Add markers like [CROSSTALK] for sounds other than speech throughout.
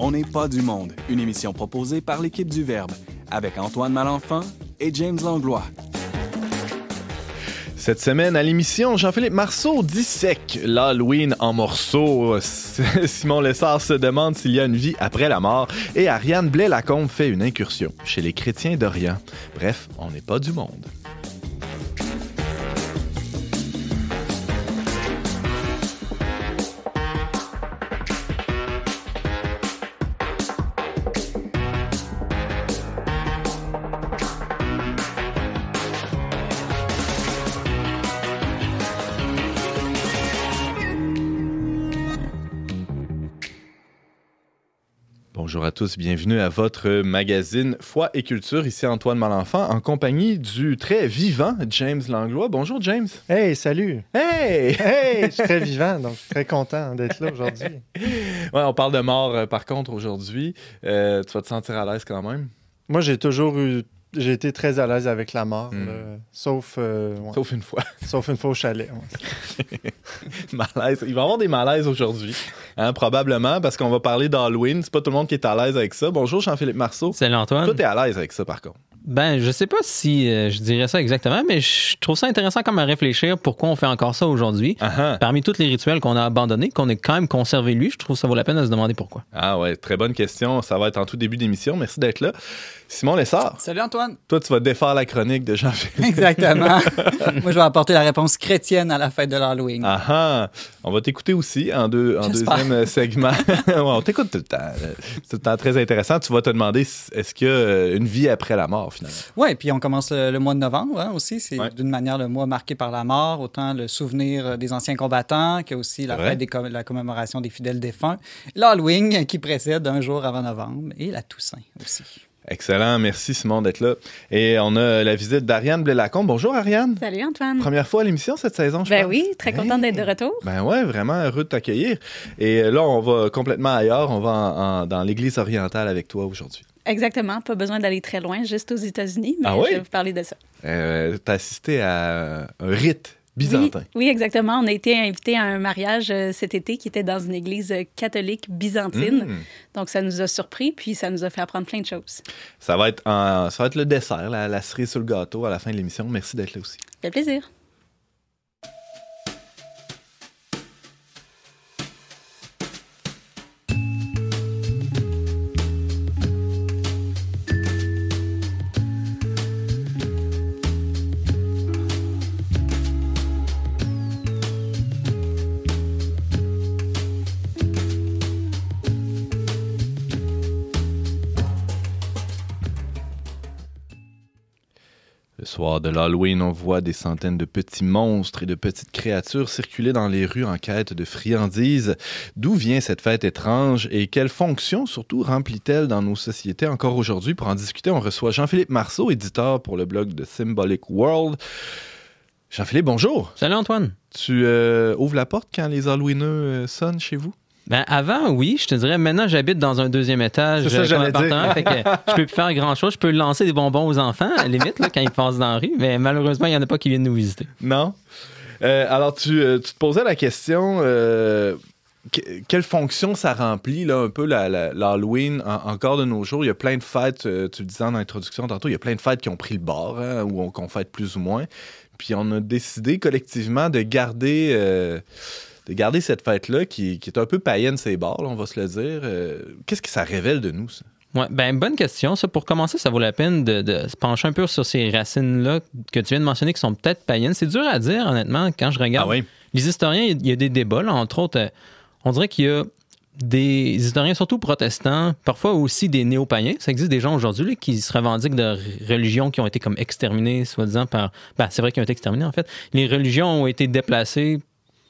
On n'est pas du monde, une émission proposée par l'équipe du Verbe, avec Antoine Malenfant et James Langlois. Cette semaine à l'émission, Jean-Philippe Marceau dissèque l'Halloween en morceaux. [LAUGHS] Simon Lessard se demande s'il y a une vie après la mort. Et Ariane Blais-Lacombe fait une incursion chez les chrétiens d'Orient. Bref, on n'est pas du monde. Tous, bienvenue à votre magazine Foi et Culture. Ici Antoine Malenfant en compagnie du très vivant James Langlois. Bonjour James. Hey, salut. Hey! Hey, je suis très [LAUGHS] vivant, donc très content d'être là aujourd'hui. Ouais, on parle de mort euh, par contre aujourd'hui. Euh, tu vas te sentir à l'aise quand même? Moi, j'ai toujours eu. J'ai été très à l'aise avec la mort, Hmm. là, sauf, euh, ouais, Sauf une fois. [LAUGHS] sauf une fois au chalet. ouais. [LAUGHS] Malaise. Il va y avoir des malaises aujourd'hui, hein, probablement, parce qu'on va parler d'Halloween. C'est pas tout le monde qui est à l'aise avec ça. Bonjour Jean-Philippe Marceau. Salut Antoine. Toi, t'es à l'aise avec ça par contre. Ben, je sais pas si euh, je dirais ça exactement, mais je trouve ça intéressant comme à réfléchir pourquoi on fait encore ça aujourd'hui. Ah, ah. Parmi tous les rituels qu'on a abandonnés, qu'on ait quand même conservé lui, je trouve que ça vaut la peine de se demander pourquoi. Ah ouais, très bonne question. Ça va être en tout début d'émission. Merci d'être là. Simon Lessard, Salut Antoine. toi, tu vas défaire la chronique de Jean-Philippe. [LAUGHS] [LAUGHS] Exactement. Moi, je vais apporter la réponse chrétienne à la fête de l'Halloween. Ah ah! On va t'écouter aussi en, deux, en deuxième euh, segment. [LAUGHS] Ouais, on t'écoute tout le temps. C'est tout le temps très intéressant. Tu vas te demander est-ce qu'il y a une vie après la mort, finalement. Ouais, puis on commence le, le mois de novembre hein, aussi. C'est Ouais. d'une manière le mois marqué par la mort, autant le souvenir euh, des anciens combattants que aussi la fête des com- la commémoration des fidèles défunts. L'Halloween qui précède un jour avant novembre et la Toussaint aussi. Excellent. Merci, Simon, d'être là. Et on a la visite d'Ariane Blais-Lacombe. Bonjour, Ariane. Salut Antoine. Première fois à l'émission cette saison, je Ben pense. oui, très contente d'être de retour. Ben ouais, vraiment heureux de t'accueillir. Et là, on va complètement ailleurs. On va en- en- dans l'Église orientale avec toi aujourd'hui. Exactement, pas besoin d'aller très loin, juste aux États-Unis, mais Ah oui? je vais vous parler de ça. Euh, T'as assisté à un rite byzantin. oui, exactement. On a été invité à un mariage euh, cet été qui était dans une église euh, catholique byzantine. Mm. Donc, ça nous a surpris, puis ça nous a fait apprendre plein de choses. Ça va être en- ça va être le dessert, la, la cerise sur le gâteau à la fin de l'émission. Merci d'être là aussi. Ça fait plaisir. Soir de l'Halloween, on voit des centaines de petits monstres et de petites créatures circuler dans les rues en quête de friandises. D'où vient cette fête étrange et quelle fonction surtout remplit-elle dans nos sociétés encore aujourd'hui? Pour en discuter, on reçoit Jean-Philippe Marceau, éditeur pour le blog de Symbolic World. Jean-Philippe, bonjour. Salut Antoine. Tu euh, ouvres la porte quand les Halloweeneux euh, sonnent chez vous? Ben avant, oui, je te dirais, maintenant j'habite dans un deuxième étage C'est ça, euh, j'allais dire. fait que je peux plus faire grand chose. Je peux lancer des bonbons aux enfants, à la limite, là, quand ils passent dans la rue, mais malheureusement, il n'y en a pas qui viennent nous visiter. Non? Euh, alors, tu, euh, tu te posais la question, euh, que- quelle fonction ça remplit, là, un peu la- la- l'Halloween, en- encore de nos jours? Il y a plein de fêtes, tu le disais en introduction tantôt, il y a plein de fêtes qui ont pris le bord, hein, ou on- qu'on fête plus ou moins. Puis on a décidé collectivement de garder, de garder cette fête-là, qui, qui est un peu païenne, ces là, on va se le dire. Euh, Qu'est-ce que ça révèle de nous, ça? Ouais, ben bonne question. Ça, pour commencer, ça vaut la peine de, de se pencher un peu sur ces racines-là que tu viens de mentionner qui sont peut-être païennes. C'est dur à dire, honnêtement, quand je regarde. Ah oui? Les historiens, il y a des débats, là, entre autres. euh, on dirait qu'il y a des historiens, surtout protestants, parfois aussi des néo-païens. Ça existe des gens aujourd'hui qui se revendiquent de religions qui ont été comme exterminées, soi-disant par. Ben, c'est vrai qu'ils ont été exterminées, en fait. Les religions ont été déplacées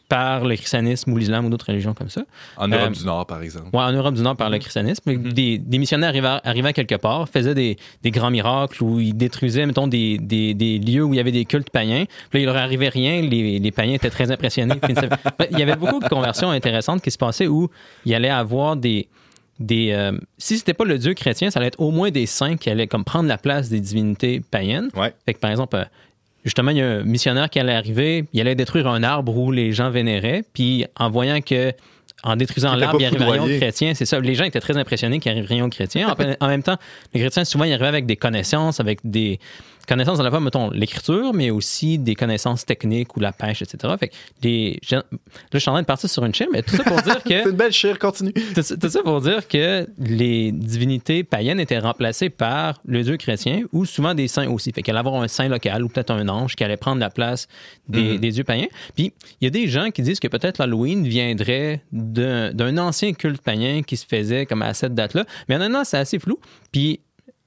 par le christianisme ou l'islam ou d'autres religions comme ça. En Europe Euh, du Nord, par exemple. Ouais, en Europe du Nord par le christianisme. des, des missionnaires arrivaient, arrivaient quelque part, faisaient des, des grands miracles où ils détruisaient, mettons, des, des, des lieux où il y avait des cultes païens. Puis là, il leur arrivait rien, les, les païens étaient très impressionnés. [LAUGHS] Il y avait beaucoup de conversions intéressantes qui se passaient où il allait avoir des. des euh, si c'était pas le dieu chrétien, ça allait être au moins des saints qui allaient comme prendre la place des divinités païennes. Ouais. Fait que, par exemple, euh, justement, il y a un missionnaire qui allait arriver, il allait détruire un arbre où les gens vénéraient, puis en voyant que en détruisant l'arbre, il arrivait rien aux foudroyé. chrétiens. C'est ça. Les gens étaient très impressionnés qu'il arrive rien aux chrétiens. En, [LAUGHS] en même temps, les chrétiens, souvent, ils arrivaient avec des connaissances, avec des connaissances à la fois, mettons, l'écriture, mais aussi des connaissances techniques ou la pêche, etc. Fait que les gens- Là, je suis en train de partir sur une chaîne, mais tout ça pour dire [LAUGHS] que C'est une belle chire, continue. tout ça, tout ça pour dire que les divinités païennes étaient remplacées par le dieu chrétien ou souvent des saints aussi. Fait qu'il allait avoir un saint local ou peut-être un ange qui allait prendre la place des, des dieux païens. Puis il y a des gens qui disent que peut-être l'Halloween viendrait d'un d'un ancien culte païen qui se faisait comme à cette date-là. Mais honnêtement, c'est assez flou. Puis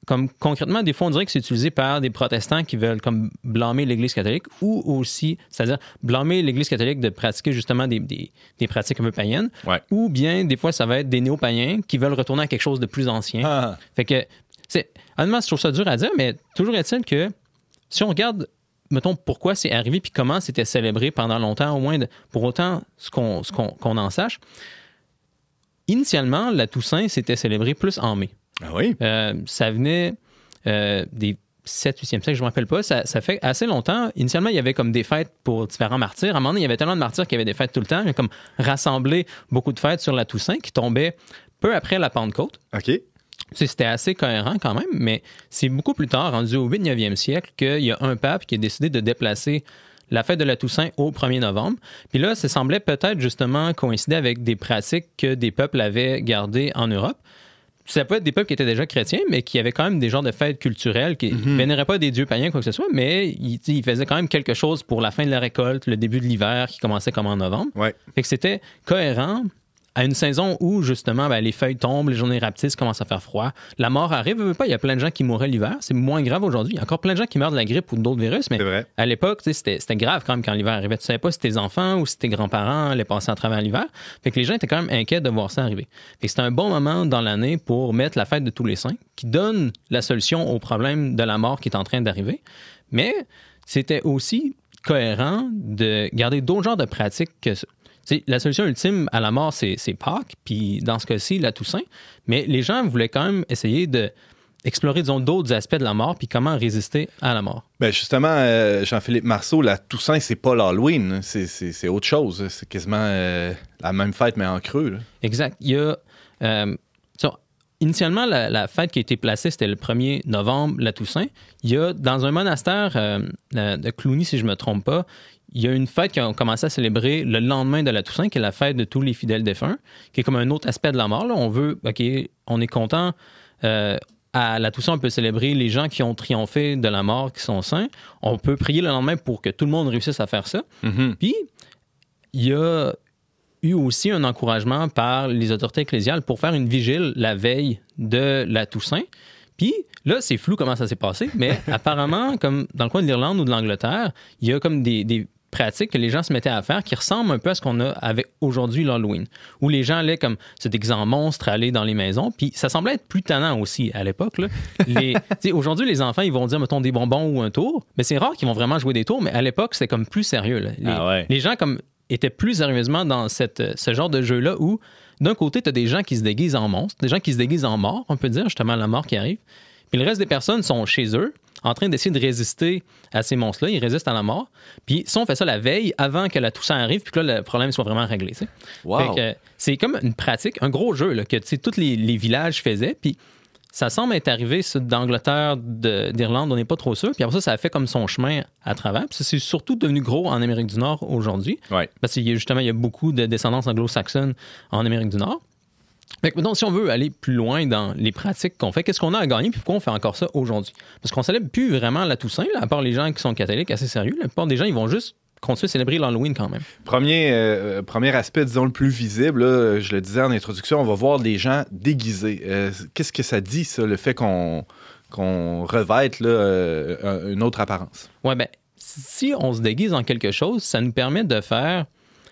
comme concrètement, des fois, on dirait que c'est utilisé par des protestants qui veulent comme blâmer l'Église catholique ou aussi, c'est-à-dire blâmer l'Église catholique de pratiquer justement des, des- des pratiques un peu païennes. Ouais. Ou bien, des fois, ça va être des néo-païens qui veulent retourner à quelque chose de plus ancien. Ah. Fait que, c'est, honnêtement, je trouve ça dur à dire, mais toujours est-il que si on regarde, mettons, pourquoi c'est arrivé puis comment c'était célébré pendant longtemps, au moins de- pour autant ce qu'on, ce qu'on, qu'on en sache, initialement, la Toussaint, c'était célébré plus en mai. Ah oui? Euh, ça venait euh, des 7, 8e siècle, je ne me rappelle pas. Ça, ça fait assez longtemps. Initialement, il y avait comme des fêtes pour différents martyrs. À un moment donné, il y avait tellement de martyrs qu'il y avait des fêtes tout le temps. Il y a comme rassemblé beaucoup de fêtes sur la Toussaint qui tombaient peu après la Pentecôte. OK. C'était assez cohérent quand même, mais c'est beaucoup plus tard, rendu au 8 9e siècle, qu'il y a un pape qui a décidé de déplacer la fête de la Toussaint au 1er novembre. Puis là, ça semblait peut-être justement coïncider avec des pratiques que des peuples avaient gardées en Europe. Ça peut être des peuples qui étaient déjà chrétiens, mais qui avaient quand même des genres de fêtes culturelles, qui ne vénéraient pas des dieux païens, quoi que ce soit, mais ils, faisaient quand même quelque chose pour la fin de la récolte, le début de l'hiver, qui commençait comme en novembre. Ouais. Fait que c'était cohérent à une saison où, justement, ben, les feuilles tombent, les journées rapetissent, commence à faire froid. La mort arrive, veut, pas, il y a plein de gens qui mouraient l'hiver. C'est moins grave aujourd'hui. Il y a encore plein de gens qui meurent de la grippe ou d'autres virus, mais à l'époque, c'était c'était grave quand même quand l'hiver arrivait. Tu savais pas si tes enfants ou si tes grands-parents allaient passer à travers l'hiver. Fait que les gens étaient quand même inquiets de voir ça arriver. Fait que c'était un bon moment dans l'année pour mettre la fête de tous les saints, qui donne la solution au problème de la mort qui est en train d'arriver. Mais c'était aussi cohérent de garder d'autres genres de pratiques que la solution ultime à la mort, c'est Pâques, puis dans ce cas-ci, la Toussaint. Mais les gens voulaient quand même essayer de explorer, disons, d'autres aspects de la mort, puis comment résister à la mort. Ben justement, euh, Jean-Philippe Marceau, la Toussaint, c'est pas l'Halloween. hein. C'est- autre chose. C'est quasiment euh, la même fête, mais en creux. là. Exact. Il y a. euh, initialement, la, la fête qui a été placée, c'était le 1er novembre, la Toussaint. Il y a, dans un monastère euh, de de Cluny, si je ne me trompe pas, il y a une fête qui a commencé à célébrer le lendemain de la Toussaint, qui est la fête de tous les fidèles défunts, qui est comme un autre aspect de la mort. là. On veut, OK, on est content. euh, à la Toussaint, on peut célébrer les gens qui ont triomphé de la mort, qui sont saints. On peut prier le lendemain pour que tout le monde réussisse à faire ça. Puis, il y a eu aussi un encouragement par les autorités ecclésiales pour faire une vigile la veille de la Toussaint. Puis là, c'est flou comment ça s'est passé, mais [LAUGHS] apparemment, comme dans le coin de l'Irlande ou de l'Angleterre, il y a comme des, des pratiques que les gens se mettaient à faire qui ressemblent un peu à ce qu'on a avec aujourd'hui l'Halloween, où les gens allaient comme se déguiser en monstres, aller dans les maisons, puis ça semblait être plus tannant aussi à l'époque. [LAUGHS] Les- Aujourd'hui, les enfants, ils vont dire, mettons, des bonbons ou un tour, mais c'est rare qu'ils vont vraiment jouer des tours, mais à l'époque, c'était comme plus sérieux. là. Les, Ah ouais. les gens comme étaient plus sérieusement dans cette, ce genre de jeu-là où, d'un côté, tu as des gens qui se déguisent en monstres, des gens qui se déguisent en morts, on peut dire, justement, la mort qui arrive. Puis le reste des personnes sont chez eux, en train d'essayer de résister à ces monstres-là. Ils résistent à la mort. Puis si on fait ça la veille, avant que la Toussaint arrive, puis que là, le problème soit vraiment réglé. Wow. C'est comme une pratique, un gros jeu là, que tous les, les villages faisaient. Puis ça semble être arrivé d'Angleterre, de- d'Irlande, on n'est pas trop sûr. Puis après ça, ça a fait comme son chemin à travers. Puis c'est surtout devenu gros en Amérique du Nord aujourd'hui. Ouais. Parce qu'il y a justement, il y a beaucoup de descendance anglo-saxonne en Amérique du Nord. Fait que, donc, si on veut aller plus loin dans les pratiques qu'on fait, qu'est-ce qu'on a à gagner, puis pourquoi on fait encore ça aujourd'hui? Parce qu'on célèbre plus vraiment la Toussaint, là, à part les gens qui sont catholiques assez sérieux. La plupart des gens, ils vont juste continuer à célébrer l'Halloween quand même. Premier, euh, premier aspect, disons, le plus visible, là, je le disais en introduction, on va voir des gens déguisés. Euh, Qu'est-ce que ça dit, ça, le fait qu'on qu'on revête là, euh, une autre apparence? Ouais, ben, si on se déguise en quelque chose, ça nous permet de faire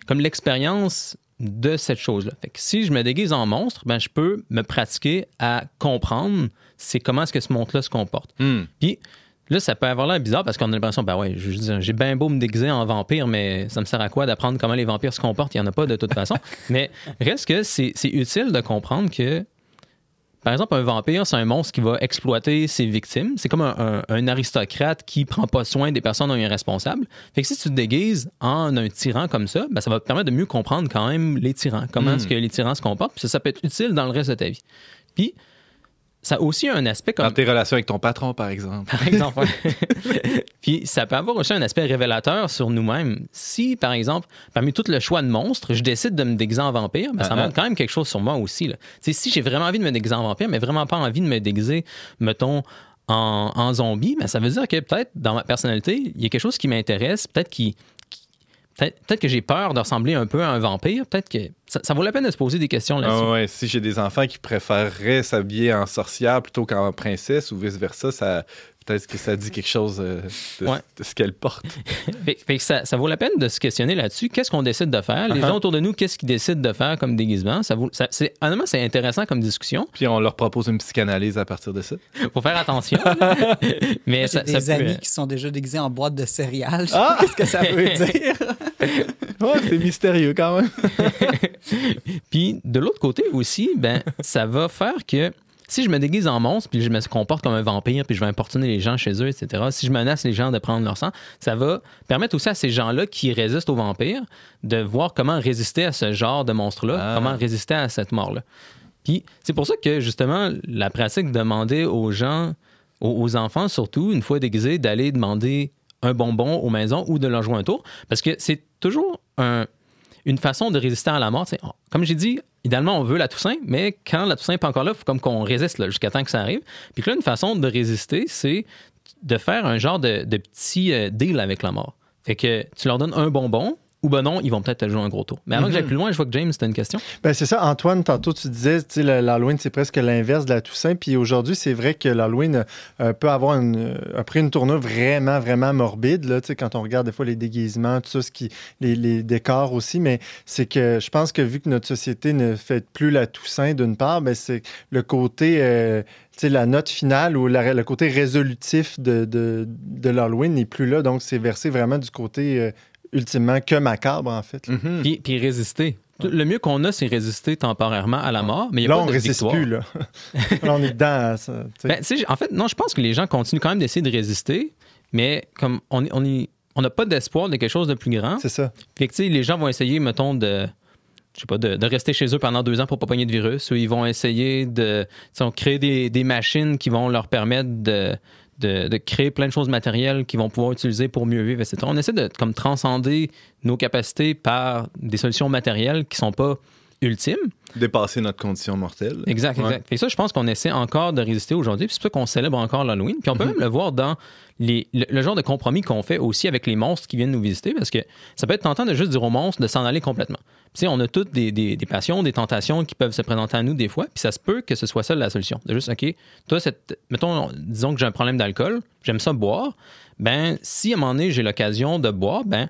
comme l'expérience de cette chose-là. Fait que si je me déguise en monstre, ben, je peux me pratiquer à comprendre c'est comment est-ce que ce monstre-là se comporte. Hmm. Puis là, ça peut avoir l'air bizarre parce qu'on a l'impression, ben ouais, j'ai bien beau me déguiser en vampire, mais ça me sert à quoi d'apprendre comment les vampires se comportent? Il n'y en a pas de toute façon. [LAUGHS] mais reste que c'est utile de comprendre que par exemple, un vampire, c'est un monstre qui va exploiter ses victimes. C'est comme un, un- un aristocrate qui prend pas soin des personnes dont il est responsable. Fait que si tu te déguises en un tyran comme ça, ben, ça va te permettre de mieux comprendre quand même les tyrans, comment est-ce que les tyrans se comportent. Puis ça, ça peut être utile dans le reste de ta vie. Puis, ça a aussi un aspect comme Dans tes relations avec ton patron, par exemple. par exemple. ouais. [LAUGHS] Puis ça peut avoir aussi un aspect révélateur sur nous-mêmes. Si, par exemple, parmi tout le choix de monstres, je décide de me déguiser en vampire, ben, ça Ah, montre quand même quelque chose sur moi aussi. là. Si j'ai vraiment envie de me déguiser en vampire, mais vraiment pas envie de me déguiser, mettons, en, en zombie, ben, ça veut dire que peut-être dans ma personnalité, il y a quelque chose qui m'intéresse, peut-être qui. Peut-être que j'ai peur de ressembler un peu à un vampire. Peut-être que ça, vaut la peine de se poser des questions là-dessus. Ah si j'ai des enfants qui préféreraient s'habiller en sorcière plutôt qu'en princesse ou vice-versa, ça peut-être que ça dit quelque chose euh, de, Ouais. de ce qu'elle porte. [LAUGHS] Fait, fait que ça, ça vaut la peine de se questionner là-dessus. Qu'est-ce qu'on décide de faire? Les Uh-huh. gens autour de nous, qu'est-ce qu'ils décident de faire comme déguisement? Ça vaut, ça, c'est, honnêtement, c'est intéressant comme discussion. Puis on leur propose une psychanalyse à partir de ça. [LAUGHS] faut faire attention. [LAUGHS] Mais ça, des ça peut- amis qui sont déjà déguisés en boîte de céréales. Ah! Qu'est-ce que ça veut dire? Ouais, c'est mystérieux quand même. Puis de l'autre côté aussi, ben, ça va faire que si je me déguise en monstre, puis je me comporte comme un vampire, puis je vais importuner les gens chez eux, etc., si je menace les gens de prendre leur sang, ça va permettre aussi à ces gens-là qui résistent aux vampires de voir comment résister à ce genre de monstre-là, Ah. comment résister à cette mort-là. Puis c'est pour ça que justement, la pratique de demander aux gens, aux, aux enfants surtout, une fois déguisés, d'aller demander un bonbon aux maisons ou de leur jouer un tour, parce que c'est toujours un- une façon de résister à la mort. tu sais. Comme j'ai dit, idéalement, on veut la Toussaint, mais quand la Toussaint n'est pas encore là, il faut comme qu'on résiste jusqu'à temps que ça arrive. Puis là, une façon de résister, c'est de faire un genre de, de petit euh, deal avec la mort. Fait que tu leur donnes un bonbon, ou ben non, ils vont peut-être jouer un gros tour. Mais avant que j'aille plus loin, je vois que James, c'était une question. Ben, c'est ça, Antoine, tantôt tu disais, tu l'Halloween, c'est presque l'inverse de la Toussaint. Puis aujourd'hui, c'est vrai que l'Halloween euh, peut avoir une, a pris une tournure vraiment, vraiment morbide, là, tu sais, quand on regarde des fois les déguisements, tout ça, ce qui, les, les décors aussi. Mais c'est que je pense que vu que notre société ne fait plus la Toussaint, d'une part, ben, c'est le côté. euh, tu sais, la note finale ou la- le côté résolutif de, de, de l'Halloween n'est plus là. Donc, c'est versé vraiment du côté euh, ultimement que macabre, en fait. Mhm. Puis, puis résister. Le mieux qu'on a, c'est résister temporairement à la mort, mais il y a Là, pas on de résiste victoire. plus, là. [LAUGHS] là, on est dedans. ça. Ben, en fait, non, je pense que les gens continuent quand même d'essayer de résister, mais comme on n'a pas d'espoir de quelque chose de plus grand. c'est ça. Fait que, les gens vont essayer, mettons, de. Je sais pas, de, de rester chez eux pendant deux ans pour pas pogner de virus, ou ils vont essayer de on créer des, des machines qui vont leur permettre de, de, créer plein de choses matérielles qu'ils vont pouvoir utiliser pour mieux vivre, etc. On essaie de comme transcender nos capacités par des solutions matérielles qui sont pas Dépasser notre condition mortelle. Exact, Ouais. exact. Et ça, je pense qu'on essaie encore de résister aujourd'hui. Puis c'est pour ça qu'on célèbre encore l'Halloween. Puis on peut même le voir dans les- le, le genre de compromis qu'on fait aussi avec les monstres qui viennent nous visiter. Parce que ça peut être tentant de juste dire aux monstres de s'en aller complètement. Puis, on a toutes des, des- des passions, des tentations qui peuvent se présenter à nous des fois. Puis ça se peut que ce soit ça la solution. De juste, OK, toi, cette, mettons, disons que j'ai un problème d'alcool, j'aime ça boire. Ben, si à un moment donné, j'ai l'occasion de boire, ben,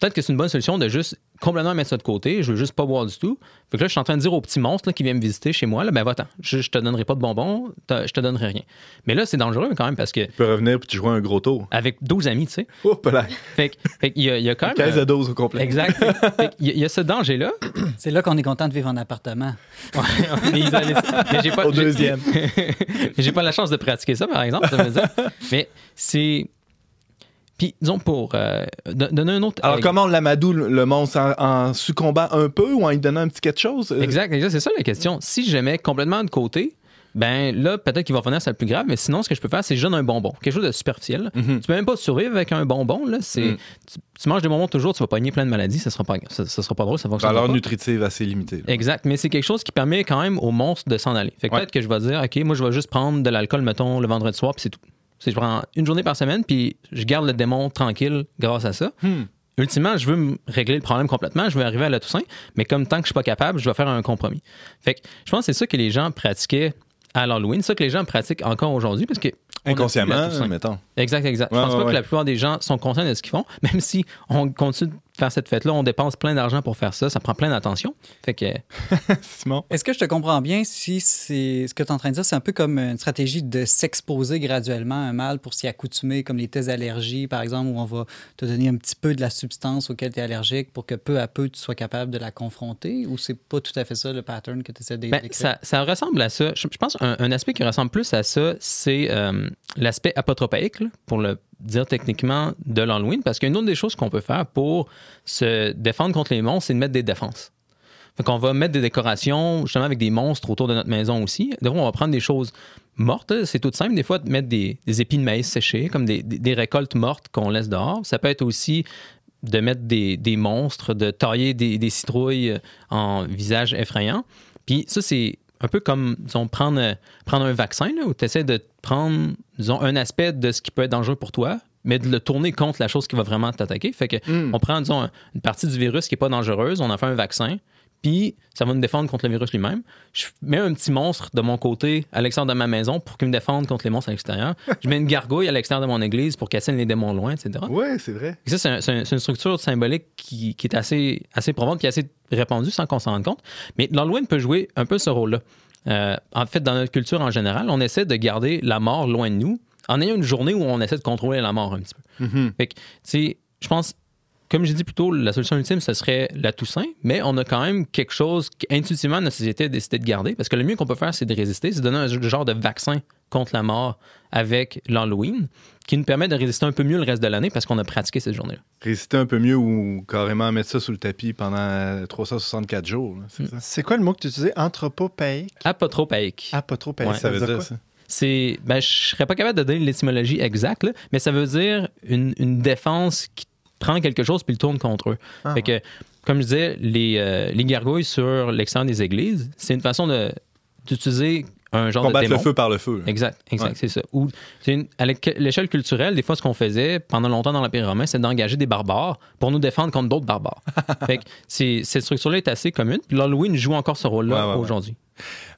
peut-être que c'est une bonne solution de juste complètement mettre ça de côté. Je veux juste pas boire du tout. Fait que là, je suis en train de dire au petit monstre là, qui vient me visiter chez moi, là, ben va-t'en. Je, je te donnerai pas de bonbons, je te donnerai rien. Mais là, c'est dangereux quand même parce que Tu peux revenir puis tu joues un gros tour. avec 12 amis, tu sais. Hop là. Fait, qu'il y y a quand même. 15 euh, à 12 au complet. Exact. Fait qu'il y y a ce danger-là. [CLEARS THROAT] C'est là qu'on est content de vivre en appartement. mais isolé. Mais j'ai pas, Au deuxième. mais [LAUGHS] j'ai pas la chance de pratiquer ça, par exemple, ça veut dire. [LAUGHS] Mais c'est. Puis, disons, pour euh, don- donner un autre. Alors, comment on l'amadoue, le monstre, en, en succombant un peu ou en lui donnant un petit quelque chose? Euh, Exact, exact, c'est ça la question. Si je mets complètement de côté, ben là, peut-être qu'il va revenir c'est le plus grave, mais sinon, ce que je peux faire, c'est je donne un bonbon, quelque chose de superficiel. Mhm. Tu peux même pas survivre avec un bonbon, là. C'est, Mm. tu, tu manges des bonbons toujours, tu vas pogner plein de maladies, ça sera pas, ça, ça sera pas drôle, ça fonctionne Valeur pas. nutritive assez limitée. là. Exact, mais c'est quelque chose qui permet quand même au monstre de s'en aller. Fait que Ouais. peut-être que je vais dire, OK, moi, je vais juste prendre de l'alcool, mettons, le vendredi soir, puis c'est tout. C'est, je prends une journée par semaine, puis je garde le démon tranquille grâce à ça. Hmm. Ultimement, je veux me régler le problème complètement, je veux arriver à la Toussaint, mais comme tant que je suis pas capable, je vais faire un compromis. Fait que je pense que c'est ça que les gens pratiquaient à l'Halloween, c'est ça que les gens pratiquent encore aujourd'hui, parce que. Inconsciemment, mettons. Exact, exact. Ouais, je pense ouais, pas ouais. que la plupart des gens sont conscients de ce qu'ils font, [LAUGHS] même si on continue faire cette fête-là, on dépense plein d'argent pour faire ça, ça prend plein d'attention. Fait que [LAUGHS] [LAUGHS] Simon? Est-ce que je te comprends bien si c'est ce que tu es en train de dire, c'est un peu comme une stratégie de s'exposer graduellement à un mal pour s'y accoutumer, comme les tests d'allergie, par exemple, où on va te donner un petit peu de la substance auquel tu es allergique pour que peu à peu tu sois capable de la confronter, ou c'est pas tout à fait ça le pattern que tu essaies de Ben, décrire? ça, ça ressemble à ça. Je, je pense un, un aspect qui ressemble plus à ça, c'est euh, l'aspect apotropaïque, là, pour le dire techniquement, de l'Halloween. Parce qu'une autre des choses qu'on peut faire pour se défendre contre les monstres, c'est de mettre des défenses. Fait qu'on va mettre des décorations, justement, avec des monstres autour de notre maison aussi. Fois, on va prendre des choses mortes. C'est tout simple. Des fois, de mettre des, des épis de maïs séchés, comme des, des- récoltes mortes qu'on laisse dehors. Ça peut être aussi de mettre des, des monstres, de tailler des, citrouilles en visage effrayant. Puis ça, c'est un peu comme, disons, prendre, prendre un vaccin, là, où tu essaies de prendre, disons, un aspect de ce qui peut être dangereux pour toi, mais de le tourner contre la chose qui va vraiment t'attaquer. Fait que Hmm. on prend, disons, un- une partie du virus qui n'est pas dangereuse, on en fait un vaccin, puis ça va nous défendre contre le virus lui-même. Je mets un petit monstre de mon côté à l'extérieur de ma maison pour qu'il me défende contre les monstres à l'extérieur. [LAUGHS] Je mets une gargouille à l'extérieur de mon église pour qu'elle les démons loin, etc. Ouais, c'est vrai. Et ça, c'est un- c'est un- c'est une structure symbolique qui, qui est assez, assez probante, qui est assez répandue sans qu'on s'en rende compte. Mais l'Halloween peut jouer un peu ce rôle-là. Euh, en fait, dans notre culture en général, on essaie de garder la mort loin de nous en ayant une journée où on essaie de contrôler la mort un petit peu. Mhm. Fait que, tu sais, je pense, comme j'ai dit plus tôt, la solution ultime, ce serait la Toussaint, mais on a quand même quelque chose qu'intuitivement notre société a décidé de garder, parce que le mieux qu'on peut faire, c'est de résister, c'est de donner un genre de vaccin contre la mort avec l'Halloween, qui nous permet de résister un peu mieux le reste de l'année parce qu'on a pratiqué cette journée-là. Résister un peu mieux ou carrément mettre ça sous le tapis pendant 364 jours. là, c'est ça? C'est quoi le mot que tu utilisais? Anthropopaïque? Apotropaïque. Apotropaïque. Ouais. Ça veut dire quoi? ça. C'est, ben, je serais pas capable de donner l'étymologie exacte, là, mais ça veut dire une, une défense qui prend quelque chose puis le tourne contre eux. Ah, Fait que, comme je disais, les, euh, les gargouilles sur l'extérieur des églises, c'est une façon de, d'utiliser un genre de Combattre démon. le feu par le feu. là. Exact, exact, Ouais. c'est ça. Ou c'est une- à l'échelle culturelle, des fois, ce qu'on faisait pendant longtemps dans l'Empire romain, c'est d'engager des barbares pour nous défendre contre d'autres barbares. [LAUGHS] fait que c'est- cette structure-là est assez commune. Puis l'Halloween joue encore ce rôle-là Ouais, ouais, ouais. aujourd'hui.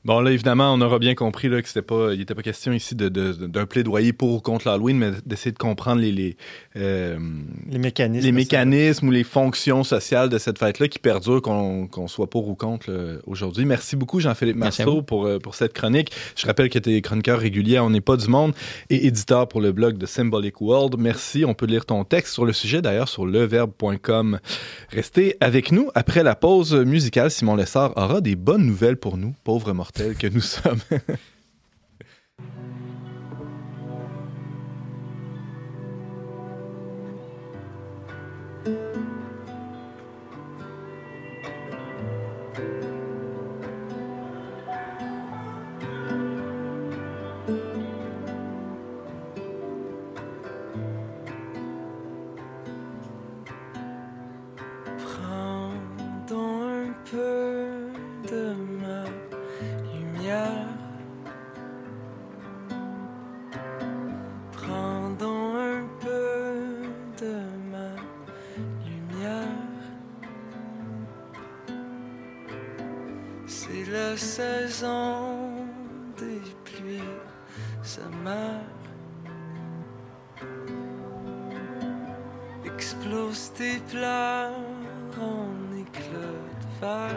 Bon, là, évidemment, on aura bien compris là, que c'était pas, il n'était pas question ici de- de- d'un plaidoyer pour ou contre l'Halloween, mais d'essayer de comprendre les, les, euh, Les mécanismes. les mécanismes ou les fonctions sociales de cette fête-là qui perdurent, qu'on qu'on soit pour ou contre là, aujourd'hui. Merci beaucoup, Jean-Philippe Marceau, pour, euh, pour cette chronique. Je rappelle que tu es chroniqueur régulier à On n'est pas du monde et éditeur pour le blog de Symbolic World. Merci. On peut lire ton texte sur le sujet, d'ailleurs, sur leverbe.com. Restez avec nous. Après la pause musicale, Simon Lessard aura des bonnes nouvelles pour nous, pauvres mortels que nous sommes. Prends donc un peu de ma lumière. Prends donc un peu de ma lumière. C'est la saison des pluies, sa mère. Explose tes pleurs en éclats de verre.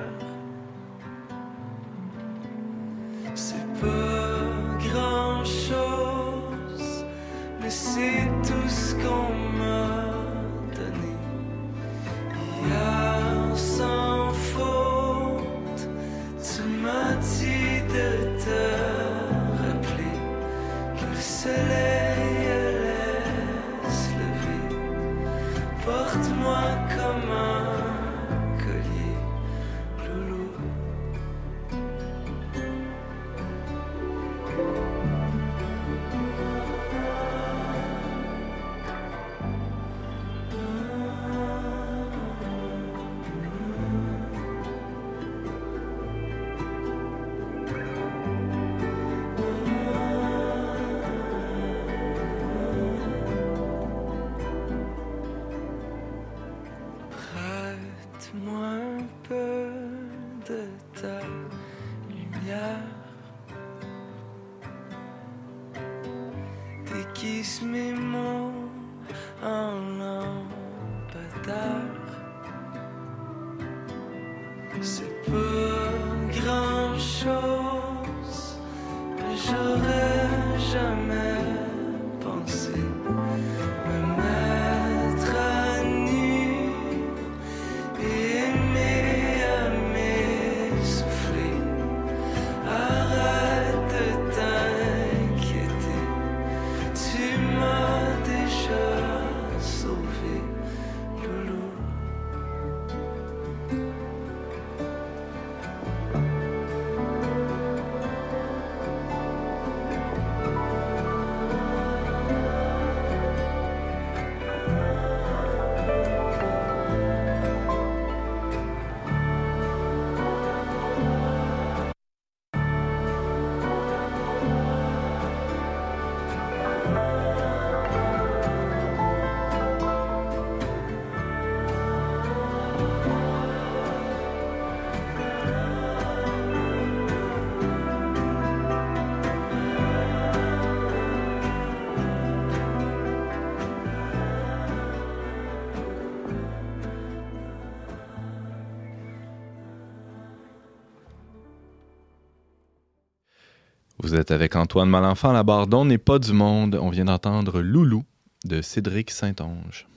Vous êtes avec Antoine Malenfant, la barre d'On n'est pas du monde. On vient d'entendre Loulou de Cédric Saint-Onge.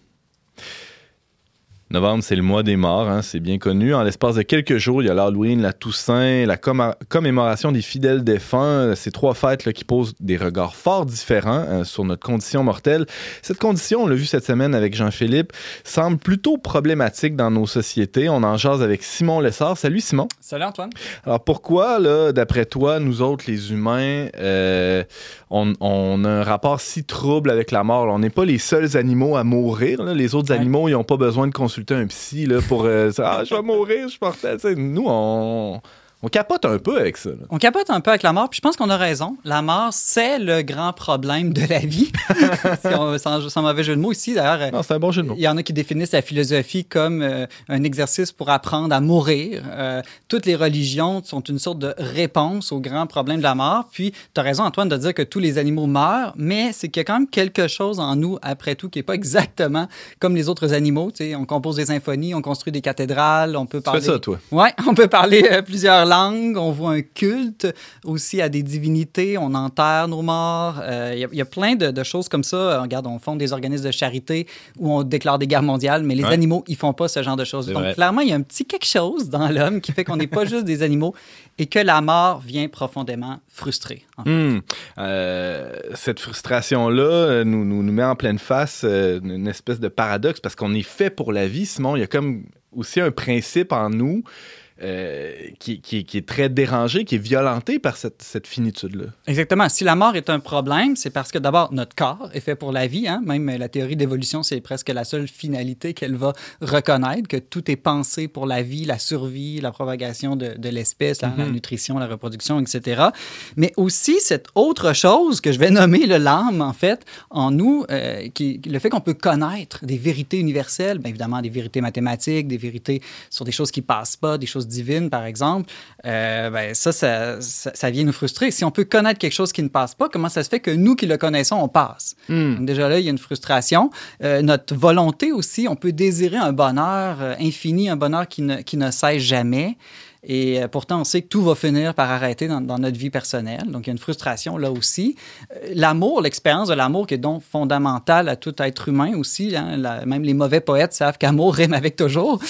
Novembre, c'est le mois des morts, hein, c'est bien connu. En l'espace de quelques jours, il y a l'Halloween, la Toussaint, la commémoration des fidèles défunts. Ces trois fêtes là, qui posent des regards fort différents euh, sur notre condition mortelle. Cette condition, on l'a vu cette semaine avec Jean-Philippe, semble plutôt problématique dans nos sociétés. On en jase avec Simon Lessard. Salut Simon. Salut Antoine. Alors pourquoi, là, d'après toi, nous autres, les humains, euh, on, on a un rapport si trouble avec la mort? On n'est pas les seuls animaux à mourir. là. Les autres Ouais. animaux, ils n'ont pas besoin de consulter un psy là, pour euh, [LAUGHS] Ah, je vais mourir, je sais, Nous, on, on capote un peu avec ça. là. On capote un peu avec la mort, puis je pense qu'on a raison. La mort, c'est le grand problème de la vie. [LAUGHS] Si on- sans, sans mauvais jeu de mots ici, d'ailleurs. Non, c'est un bon jeu de mots. Il y en a qui définissent la philosophie comme euh, un exercice pour apprendre à mourir. Euh, toutes les religions sont une sorte de réponse au grand problème de la mort. Puis, tu as raison, Antoine, de dire que tous les animaux meurent, mais c'est qu'il y a quand même quelque chose en nous, après tout, qui n'est pas exactement comme les autres animaux. Tu sais, on compose des symphonies, on construit des cathédrales, on peut Tu fais parler... ça, toi. Oui, on peut parler euh, plusieurs langues, on voit un culte aussi à des divinités, on enterre nos morts. Euh, Il y, a- il y a plein de, de choses comme ça. Euh, Regarde, on fonde des organismes de charité où on déclare des guerres mondiales, mais les Ouais. animaux, ils font pas ce genre de choses. Donc, vrai. clairement, il y a un petit quelque chose dans l'homme qui fait qu'on n'est pas [LAUGHS] juste des animaux et que la mort vient profondément frustrer. en fait. Hmm. Euh, cette frustration-là euh, nous, nous, nous met en pleine face euh, une une espèce de paradoxe parce qu'on est fait pour la vie, Simon. Il y a comme aussi un principe en nous euh, qui, qui- qui est très dérangé, qui est violenté par cette, cette finitude-là. Exactement. Si la mort est un problème, c'est parce que d'abord, notre corps est fait pour la vie. hein. Même euh, la théorie d'évolution, c'est presque la seule finalité qu'elle va reconnaître, que tout est pensé pour la vie, la survie, la propagation de, de l'espèce, la, la nutrition, la reproduction, etc. Mais aussi cette autre chose que je vais nommer le l'âme, en fait, en nous, euh, qui, le fait qu'on peut connaître des vérités universelles, bien évidemment des vérités mathématiques, des vérités sur des choses qui passent pas, des choses divines, par exemple, euh, ben, ça, ça, ça, ça vient nous frustrer. Si on peut connaître quelque chose qui ne passe pas, comment ça se fait que nous qui le connaissons, on passe? Donc déjà là, il y a une frustration. Euh, notre volonté aussi, on peut désirer un bonheur euh, infini, un bonheur qui ne, qui ne cesse jamais. Et euh, pourtant, on sait que tout va finir par arrêter dans, dans notre vie personnelle. Donc, il y a une frustration là aussi. Euh, L'amour, l'expérience de l'amour qui est donc fondamentale à tout être humain aussi. hein. La- même les mauvais poètes savent qu'amour [LAUGHS] rime avec toujours. [LAUGHS]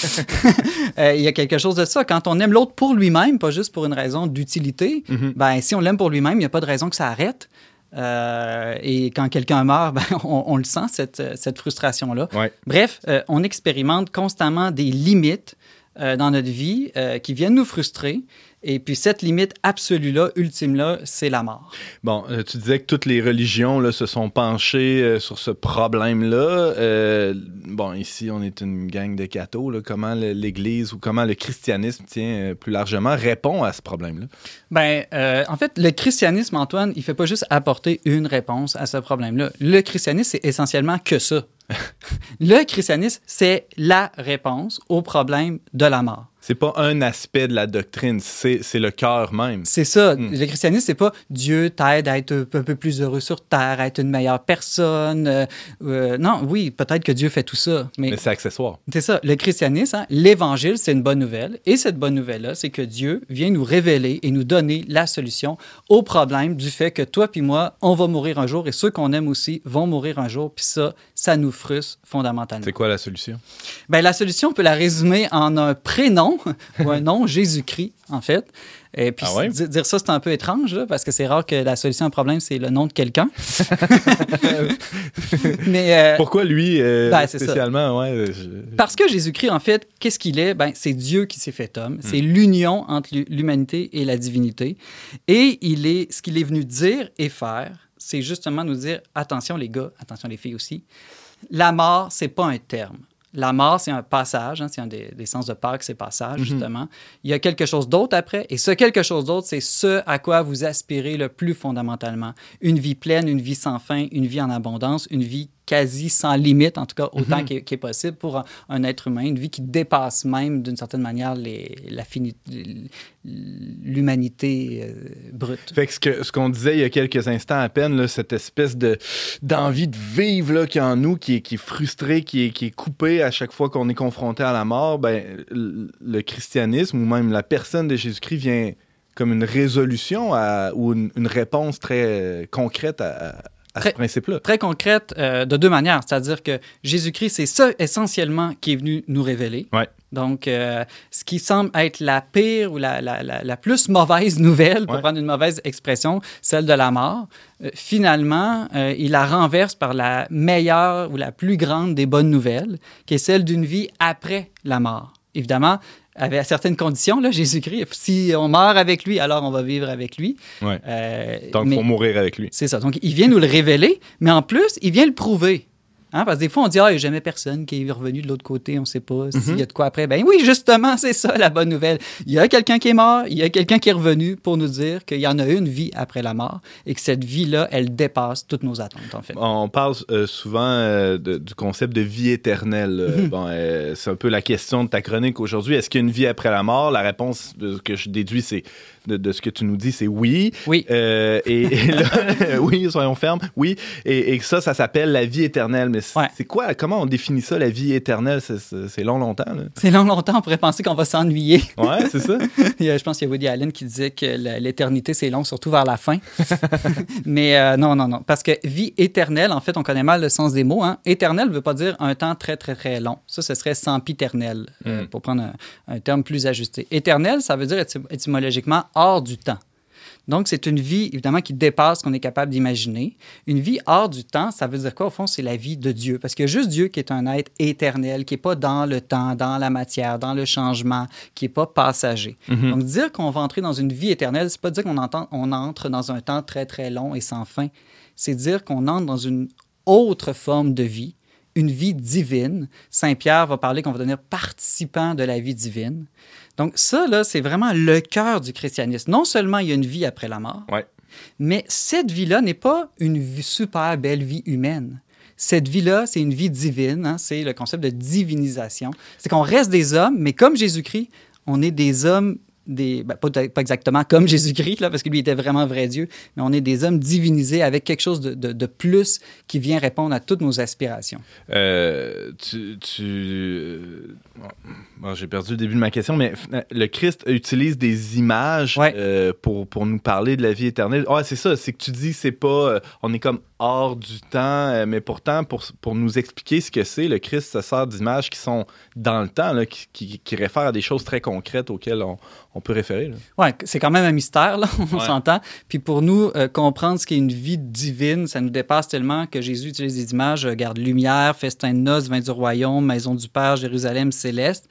Euh, il y a quelque chose de ça. Quand on aime l'autre pour lui-même, pas juste pour une raison d'utilité, ben, si on l'aime pour lui-même, il n'y a pas de raison que ça arrête. Euh, et quand quelqu'un meurt, [LAUGHS] ben, on, on le sent, cette, cette frustration-là. Ouais. Bref, euh, on expérimente constamment des limites dans notre vie euh, qui viennent nous frustrer. Et puis cette limite absolue-là, ultime-là, c'est la mort. Bon, euh, tu disais que toutes les religions là, se sont penchées euh, sur ce problème-là. Euh, bon, ici, on est une gang de cathos. là. Comment l'Église ou comment le christianisme, tiens, plus largement, répond à ce problème-là? Ben, en fait, le christianisme, Antoine, il fait pas juste apporter une réponse à ce problème-là. Le christianisme, c'est essentiellement que ça. [LAUGHS] le christianisme, c'est la réponse au problème de la mort. C'est pas un aspect de la doctrine, c'est c'est le cœur même. C'est ça. Mm. Le christianisme, c'est pas Dieu t'aide à être un peu un peu plus heureux sur terre, à être une meilleure personne. euh, euh, non, oui, peut-être que Dieu fait tout ça, mais, Mais c'est accessoire. c'est ça. Le christianisme, hein, l'évangile, c'est une bonne nouvelle. Et cette bonne nouvelle-là, c'est que Dieu vient nous révéler et nous donner la solution au problème du fait que toi puis moi, on va mourir un jour et ceux qu'on aime aussi vont mourir un jour. Puis ça, ça nous frustre fondamentalement. C'est quoi la solution? Ben, la solution, on peut la résumer en un prénom [LAUGHS] ou un nom, Jésus-Christ, en fait. Et puis, Ah ouais? dire ça, c'est un peu étrange, là, parce que c'est rare que la solution à un problème, c'est le nom de quelqu'un. [LAUGHS] Mais euh, Pourquoi lui euh, Ben, spécialement? Ouais, euh, je- parce que Jésus-Christ, en fait, qu'est-ce qu'il est? Ben, c'est Dieu qui s'est fait homme. C'est l'union entre l'hu- l'humanité et la divinité. Et il est, ce qu'il est venu dire et faire, c'est justement nous dire, attention les gars, attention les filles aussi, la mort, c'est pas un terme. La mort, c'est un passage, hein, c'est un des, des sens de Pâques, c'est passage, justement. Il y a quelque chose d'autre après, et ce quelque chose d'autre, c'est ce à quoi vous aspirez le plus fondamentalement. Une vie pleine, une vie sans fin, une vie en abondance, une vie quasi sans limite, en tout cas autant qui, est, qui est possible pour un, un être humain, une vie qui dépasse même d'une certaine manière l'humanité euh, brute. Fait que ce que- ce qu'on disait il y a quelques instants à peine, là, cette espèce de d'envie de vivre qui est en nous, qui est, qui est frustrée, qui est, qui est coupée à chaque fois qu'on est confronté à la mort, ben, le christianisme ou même la personne de Jésus-Christ vient comme une résolution à- ou une, une réponse très euh, concrète à, à ce Très- principe-là. Très concrète euh, de deux manières, c'est-à-dire que Jésus-Christ, c'est ça essentiellement qui est venu nous révéler. Ouais. Donc, euh, ce qui semble être la pire ou la, la, la, la plus mauvaise nouvelle, pour Ouais. prendre une mauvaise expression, celle de la mort, euh, finalement, euh, il la renverse par la meilleure ou la plus grande des bonnes nouvelles, qui est celle d'une vie après la mort. Évidemment, avec certaines conditions, là, Jésus-Christ, si on meurt avec lui, alors on va vivre avec lui. Ouais. Euh, Donc, mais- faut mourir avec lui. c'est ça. Donc, il vient nous le révéler, mais en plus, il vient le prouver. Hein, parce que des fois, on dit, ah, il n'y a jamais personne qui est revenu de l'autre côté, on ne sait pas s'il y a de quoi après. Ben oui, justement, c'est ça la bonne nouvelle. Il y a quelqu'un qui est mort, il y a quelqu'un qui est revenu pour nous dire qu'il y en a une vie après la mort et que cette vie-là, elle dépasse toutes nos attentes, en fait. On parle euh, souvent euh, de- du concept de vie éternelle. euh, Mhm. bon, euh, c'est un peu la question de ta chronique aujourd'hui. Est-ce qu'il y a une vie après la mort? La réponse de que je déduis, c'est de, de ce que tu nous dis, c'est oui. Oui. Et, et là, [LAUGHS] oui, soyons fermes. Oui. Et, et ça, ça s'appelle la vie éternelle. Mais Ouais. c'est quoi? Comment on définit ça, la vie éternelle? C'est- long, longtemps. C'est long, longtemps, on pourrait penser qu'on va s'ennuyer. [LAUGHS] Ouais, c'est ça. [LAUGHS] Je pense qu'il y a Woody Allen qui disait que l'éternité, c'est long, surtout vers la fin. [LAUGHS] Mais euh, non, non, non. Parce que vie éternelle, en fait, on connaît mal le sens des mots. Hein. Éternel ne veut pas dire un temps très, très, très long. Ça, ce serait sempiternel, euh, Mm. pour prendre un, un terme plus ajusté. Éternel, ça veut dire éty- étymologiquement hors du temps. Donc, c'est une vie, évidemment, qui dépasse ce qu'on est capable d'imaginer. Une vie hors du temps, ça veut dire quoi, au fond? C'est la vie de Dieu. Parce qu'il y a juste Dieu qui est un être éternel, qui n'est pas dans le temps, dans la matière, dans le changement, qui n'est pas passager. Mhm. Donc, dire qu'on va entrer dans une vie éternelle, c'est pas dire qu'on on entre dans un temps très, très long et sans fin. C'est dire qu'on entre dans une autre forme de vie, une vie divine. Saint Pierre va parler qu'on va devenir participant de la vie divine. Donc, ça, là, c'est vraiment le cœur du christianisme. Non seulement il y a une vie après la mort, Ouais. mais cette vie-là n'est pas une super belle vie humaine. Cette vie-là, c'est une vie divine. hein, c'est le concept de divinisation. C'est qu'on reste des hommes, mais comme Jésus-Christ, on est des hommes, des, ben, pas, pas exactement comme Jésus-Christ, là, parce que lui était vraiment vrai Dieu, mais on est des hommes divinisés avec quelque chose de, de- de plus qui vient répondre à toutes nos aspirations. Euh, tu. tu bon, J'ai perdu le début de ma question, mais le Christ utilise des images Ouais. euh, pour, pour nous parler de la vie éternelle. Ah, c'est ça, c'est que tu dis, c'est pas. euh, on est comme hors du temps, mais pourtant, pour, pour nous expliquer ce que c'est, le Christ se sert d'images qui sont dans le temps, là, qui, qui, qui réfèrent à des choses très concrètes auxquelles on, on peut référer. Ouais, c'est quand même un mystère, là, [LAUGHS] on Ouais. s'entend. Puis pour nous, euh, comprendre ce qu'est une vie divine, ça nous dépasse tellement que Jésus utilise des images, euh, garde lumière, festin de noces, vin du royaume, maison du Père, Jérusalem céleste.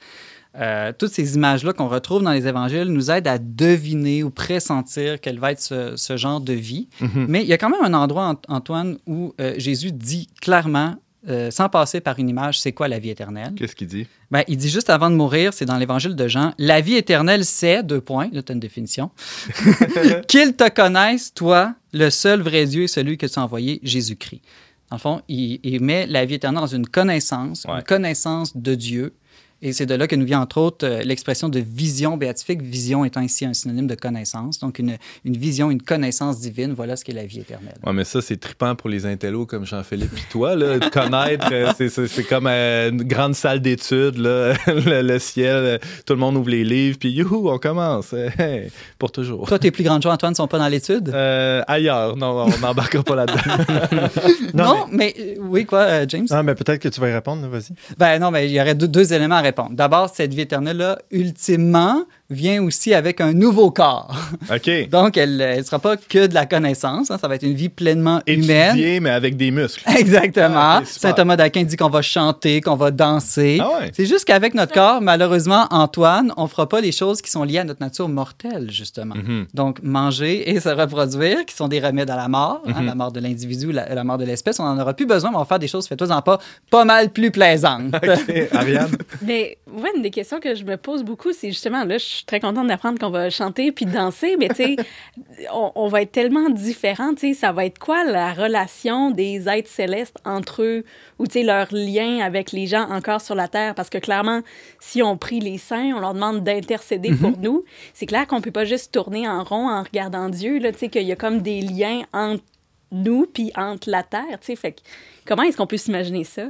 Euh, toutes ces images-là qu'on retrouve dans les évangiles nous aident à deviner ou pressentir quel va être ce, ce genre de vie. Mhm. Mais il y a quand même un endroit, Ant- Antoine, où euh, Jésus dit clairement, euh, sans passer par une image, c'est quoi la vie éternelle? Qu'est-ce qu'il dit? Ben, il dit juste avant de mourir, c'est dans l'évangile de Jean, la vie éternelle, c'est, deux points, là, tu as une définition, [LAUGHS] [LAUGHS] qu'ils te connaissent, toi, le seul vrai Dieu et celui que tu as envoyé, Jésus-Christ. Dans le fond, il, il met la vie éternelle dans une connaissance, Ouais. une connaissance de Dieu Et c'est de là que nous vient, entre autres, euh, l'expression de vision béatifique, vision étant ici un synonyme de connaissance. Donc, une, une vision, une connaissance divine, voilà ce qu'est la vie éternelle. Ouais, mais ça, c'est trippant pour les intellos comme Jean-Philippe et toi, là, de connaître. euh, c'est- comme euh, une grande salle d'études, [LAUGHS] le, le ciel, tout le monde ouvre les livres, puis youhou, on commence. [LAUGHS] hey, pour toujours. Toi, tes plus grandes joies, Antoine, ne sont pas dans l'étude? Euh, ailleurs, non, on n'embarquera pas là-dedans. [LAUGHS] non, mais... oui, quoi, James? Ah, mais peut-être que tu vas y répondre, vas-y. Ben non, mais il y aurait deux, deux éléments à répondre. D'abord, cette vie éternelle-là, ultimement, vient aussi avec un nouveau corps. [LAUGHS] OK. Donc, elle ne sera pas que de la connaissance. hein. Ça va être une vie pleinement humaine. Étudier, mais avec des muscles. [LAUGHS] Exactement. Ah, ok, super. Saint Thomas d'Aquin dit qu'on va chanter, qu'on va danser. Ah ouais. C'est juste qu'avec notre corps, malheureusement, Antoine, on fera pas les choses qui sont liées à notre nature mortelle, justement. Mhm. Donc, manger et se reproduire, qui sont des remèdes à la mort, hein, Mhm. la mort de l'individu, la, la mort de l'espèce, on n'en aura plus besoin, mais on va faire des choses, fais-toi-en pas, pas mal plus plaisantes. [LAUGHS] OK, Ariane. Mais ouais, une des questions que je me pose beaucoup, c'est justement, là, je suis très contente d'apprendre qu'on va chanter puis danser, mais tu sais, [LAUGHS] on, on va être tellement différents, tu sais, ça va être quoi la relation des êtres célestes entre eux ou tu sais, leur lien avec les gens encore sur la terre? Parce que clairement, si on prie les saints, on leur demande d'intercéder pour nous, c'est clair qu'on peut pas juste tourner en rond en regardant Dieu, là, tu sais, qu'il y a comme des liens entre nous puis entre la terre, tu sais, fait que comment est-ce qu'on peut s'imaginer ça?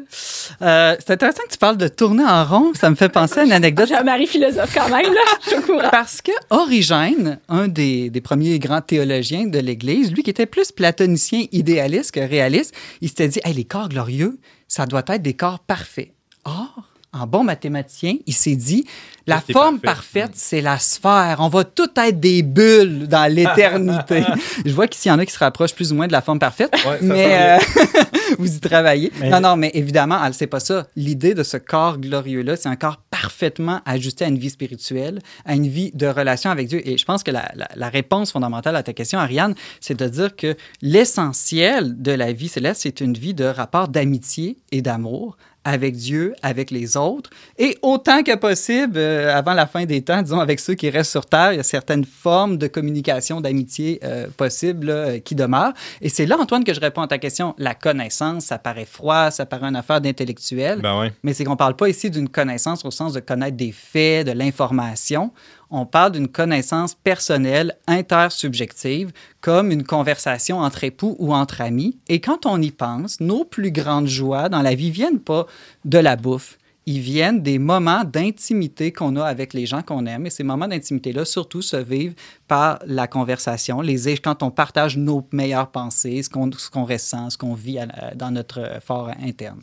Euh, c'est intéressant que tu parles de tourner en rond. Ça me fait penser à une anecdote. J'ai un mari philosophe quand même, là, je suis au courant. Parce que Origène, un des, des premiers grands théologiens de l'Église, lui qui était plus platonicien idéaliste que réaliste, il s'était dit hey, les corps glorieux, ça doit être des corps parfaits. Or, en bon mathématicien, il s'est dit la forme parfait. parfaite, c'est la sphère. On va tout être des bulles dans l'éternité. [LAUGHS] Je vois qu'ici, il y en a qui se rapprochent plus ou moins de la forme parfaite, Ouais, mais euh, [LAUGHS] vous y travaillez. Mais- Non, non, mais évidemment, elle c'est pas ça. L'idée de ce corps glorieux-là, c'est un corps parfaitement ajusté à une vie spirituelle, à une vie de relation avec Dieu. Et je pense que la, la- la réponse fondamentale à ta question, Ariane, c'est de dire que l'essentiel de la vie céleste, c'est une vie de rapport d'amitié et d'amour avec Dieu, avec les autres, et autant que possible, euh, avant la fin des temps, disons, avec ceux qui restent sur Terre, il y a certaines formes de communication, d'amitié euh, possibles là, euh, qui demeurent. Et c'est là, Antoine, que je réponds à ta question. La connaissance, ça paraît froid, ça paraît une affaire d'intellectuel, Ben ouais. mais c'est qu'on parle pas ici d'une connaissance au sens de connaître des faits, de l'information. On parle d'une connaissance personnelle, intersubjective, comme une conversation entre époux ou entre amis. Et quand on y pense, nos plus grandes joies dans la vie viennent pas de la bouffe. Ils viennent des moments d'intimité qu'on a avec les gens qu'on aime. Et ces moments d'intimité-là, surtout, se vivent par la conversation, les quand on partage nos meilleures pensées, ce qu'on ressent, ce qu'on vit à dans notre fort interne.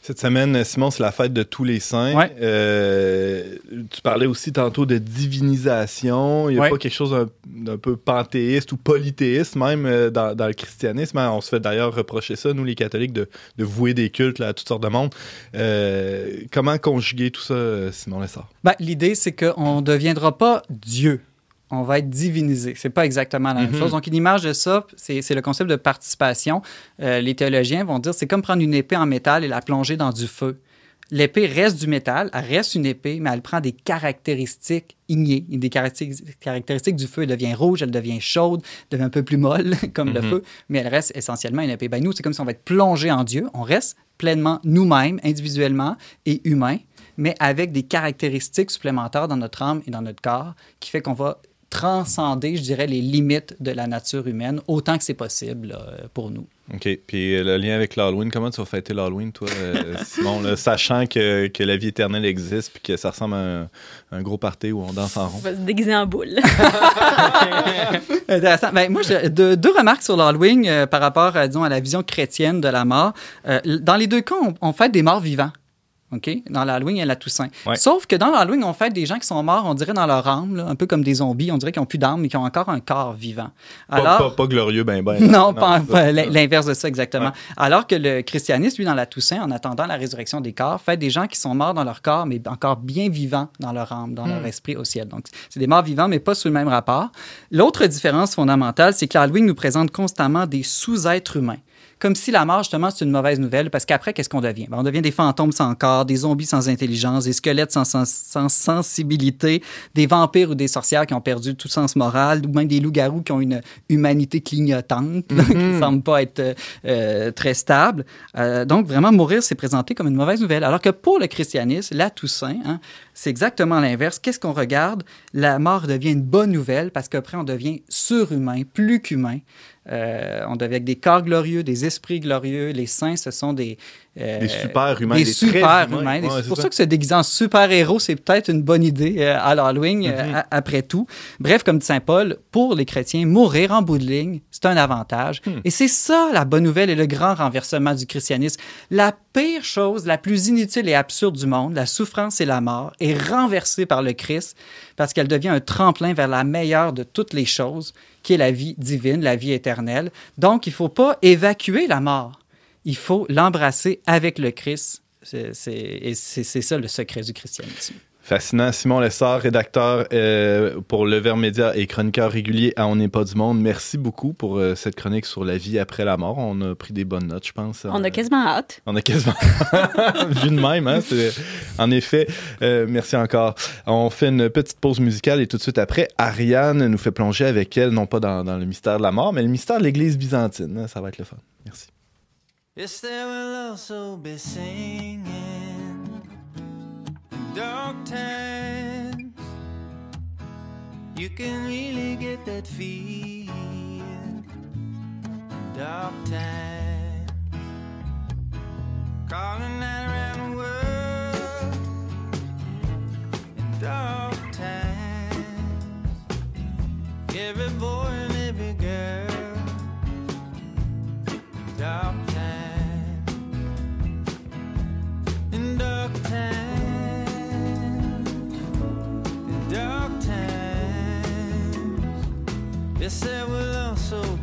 Cette semaine, Simon, c'est la fête de tous les saints. Ouais. Euh, tu parlais aussi tantôt de divinisation. Il n'y a Ouais. pas quelque chose d'un peu panthéiste ou polythéiste même euh, dans, dans le christianisme. hein? On se fait d'ailleurs reprocher ça, nous les catholiques, de, de vouer des cultes là, à toutes sortes de monde. Euh, comment conjuguer tout ça, euh, Simon Lessard? Ben, L'idée, c'est qu'on ne deviendra pas Dieu. On va être divinisé. C'est pas exactement la même Mhm. chose. Donc, une image de ça, c'est c'est le concept de participation. Euh, les théologiens vont dire c'est comme prendre une épée en métal et la plonger dans du feu. L'épée reste du métal, elle reste une épée, mais elle prend des caractéristiques ignées, des caractéristiques, du feu. Elle devient rouge, elle devient chaude, elle devient un peu plus molle, [LAUGHS] comme le Mhm. feu, mais elle reste essentiellement une épée. Ben, nous, c'est comme si on va être plongé en Dieu. On reste pleinement nous-mêmes, individuellement et humains, mais avec des caractéristiques supplémentaires dans notre âme et dans notre corps qui fait qu'on va transcender, je dirais, les limites de la nature humaine autant que c'est possible là, pour nous. OK. Puis euh, le lien avec l'Halloween, comment tu vas fêter l'Halloween, toi, euh, [LAUGHS] Simon, là, sachant que, que la vie éternelle existe puis que ça ressemble à un, un gros party où on danse en On rond? va se déguiser en boule. [LAUGHS] Intéressant. Ben, moi, j'ai deux, deux remarques sur l'Halloween euh, par rapport, euh, disons, à la vision chrétienne de la mort. Euh, dans les deux cas, on, on fête des morts vivants. OK? Dans l'Halloween et la Toussaint. Ouais. Sauf que dans l'Halloween, on fête des gens qui sont morts, on dirait dans leur âme, là, un peu comme des zombies. On dirait qu'ils n'ont plus d'âme, mais qui ont encore un corps vivant. Pas, pas, pas glorieux, ben ben. Non, [LAUGHS] l'in- l'inverse de ça exactement. Ouais. Alors que le christianisme, lui, dans la Toussaint, en attendant la résurrection des corps, fait des gens qui sont morts dans leur corps, mais encore bien vivants dans leur âme, dans Hmm. leur esprit au ciel. Donc, c'est des morts vivants, mais pas sous le même rapport. L'autre différence fondamentale, c'est que l'Halloween nous présente constamment des sous-êtres humains. Comme si la mort, justement, c'est une mauvaise nouvelle, parce qu'après, qu'est-ce qu'on devient? Ben, on devient des fantômes sans corps, des zombies sans intelligence, des squelettes sans, sans, sans sensibilité, des vampires ou des sorcières qui ont perdu tout sens moral, ou même des loups-garous qui ont une humanité clignotante, [LAUGHS] qui ne semble pas être euh, très stable. Euh, donc, vraiment, mourir, c'est présenté comme une mauvaise nouvelle. Alors que pour le christianisme, la Toussaint, hein, c'est exactement l'inverse. Qu'est-ce qu'on regarde? La mort devient une bonne nouvelle parce qu'après, on devient surhumain, plus qu'humain. Euh, on devient avec des corps glorieux, des esprits glorieux. Les saints, ce sont des... euh, Des super-humains, Des des très super humains. humains. Ouais, c'est pour ça. ça que se déguiser en super-héros, c'est peut-être une bonne idée euh, à l'Halloween, euh, Mhm. a- après tout. Bref, comme dit Saint Paul, pour les chrétiens, mourir en bout de ligne, c'est un avantage. Hmm. Et c'est ça la bonne nouvelle et le grand renversement du christianisme. La pire chose, la plus inutile et absurde du monde, la souffrance et la mort, est renversée par le Christ parce qu'elle devient un tremplin vers la meilleure de toutes les choses, qui est la vie divine, la vie éternelle. Donc, il ne faut pas évacuer la mort. Il faut l'embrasser avec le Christ. C'est c'est- et c'est- c'est ça le secret du christianisme. Fascinant. Simon Lessard, rédacteur euh, pour Le Verbe Média et chroniqueur régulier à On n'est pas du monde. Merci beaucoup pour euh, cette chronique sur la vie après la mort. On a pris des bonnes notes, je pense. On Euh, a quasiment hâte. On a quasiment [LAUGHS] vu de même, hein? c'est- En effet, euh, merci encore. On fait une petite pause musicale et tout de suite après, Ariane nous fait plonger avec elle, non pas dans, dans le mystère de la mort, mais le mystère de l'Église byzantine. hein. Ça va être le fun. Merci. Yes, there will also be singing in dark times. You can really get that feel in dark times. Calling out guess that will also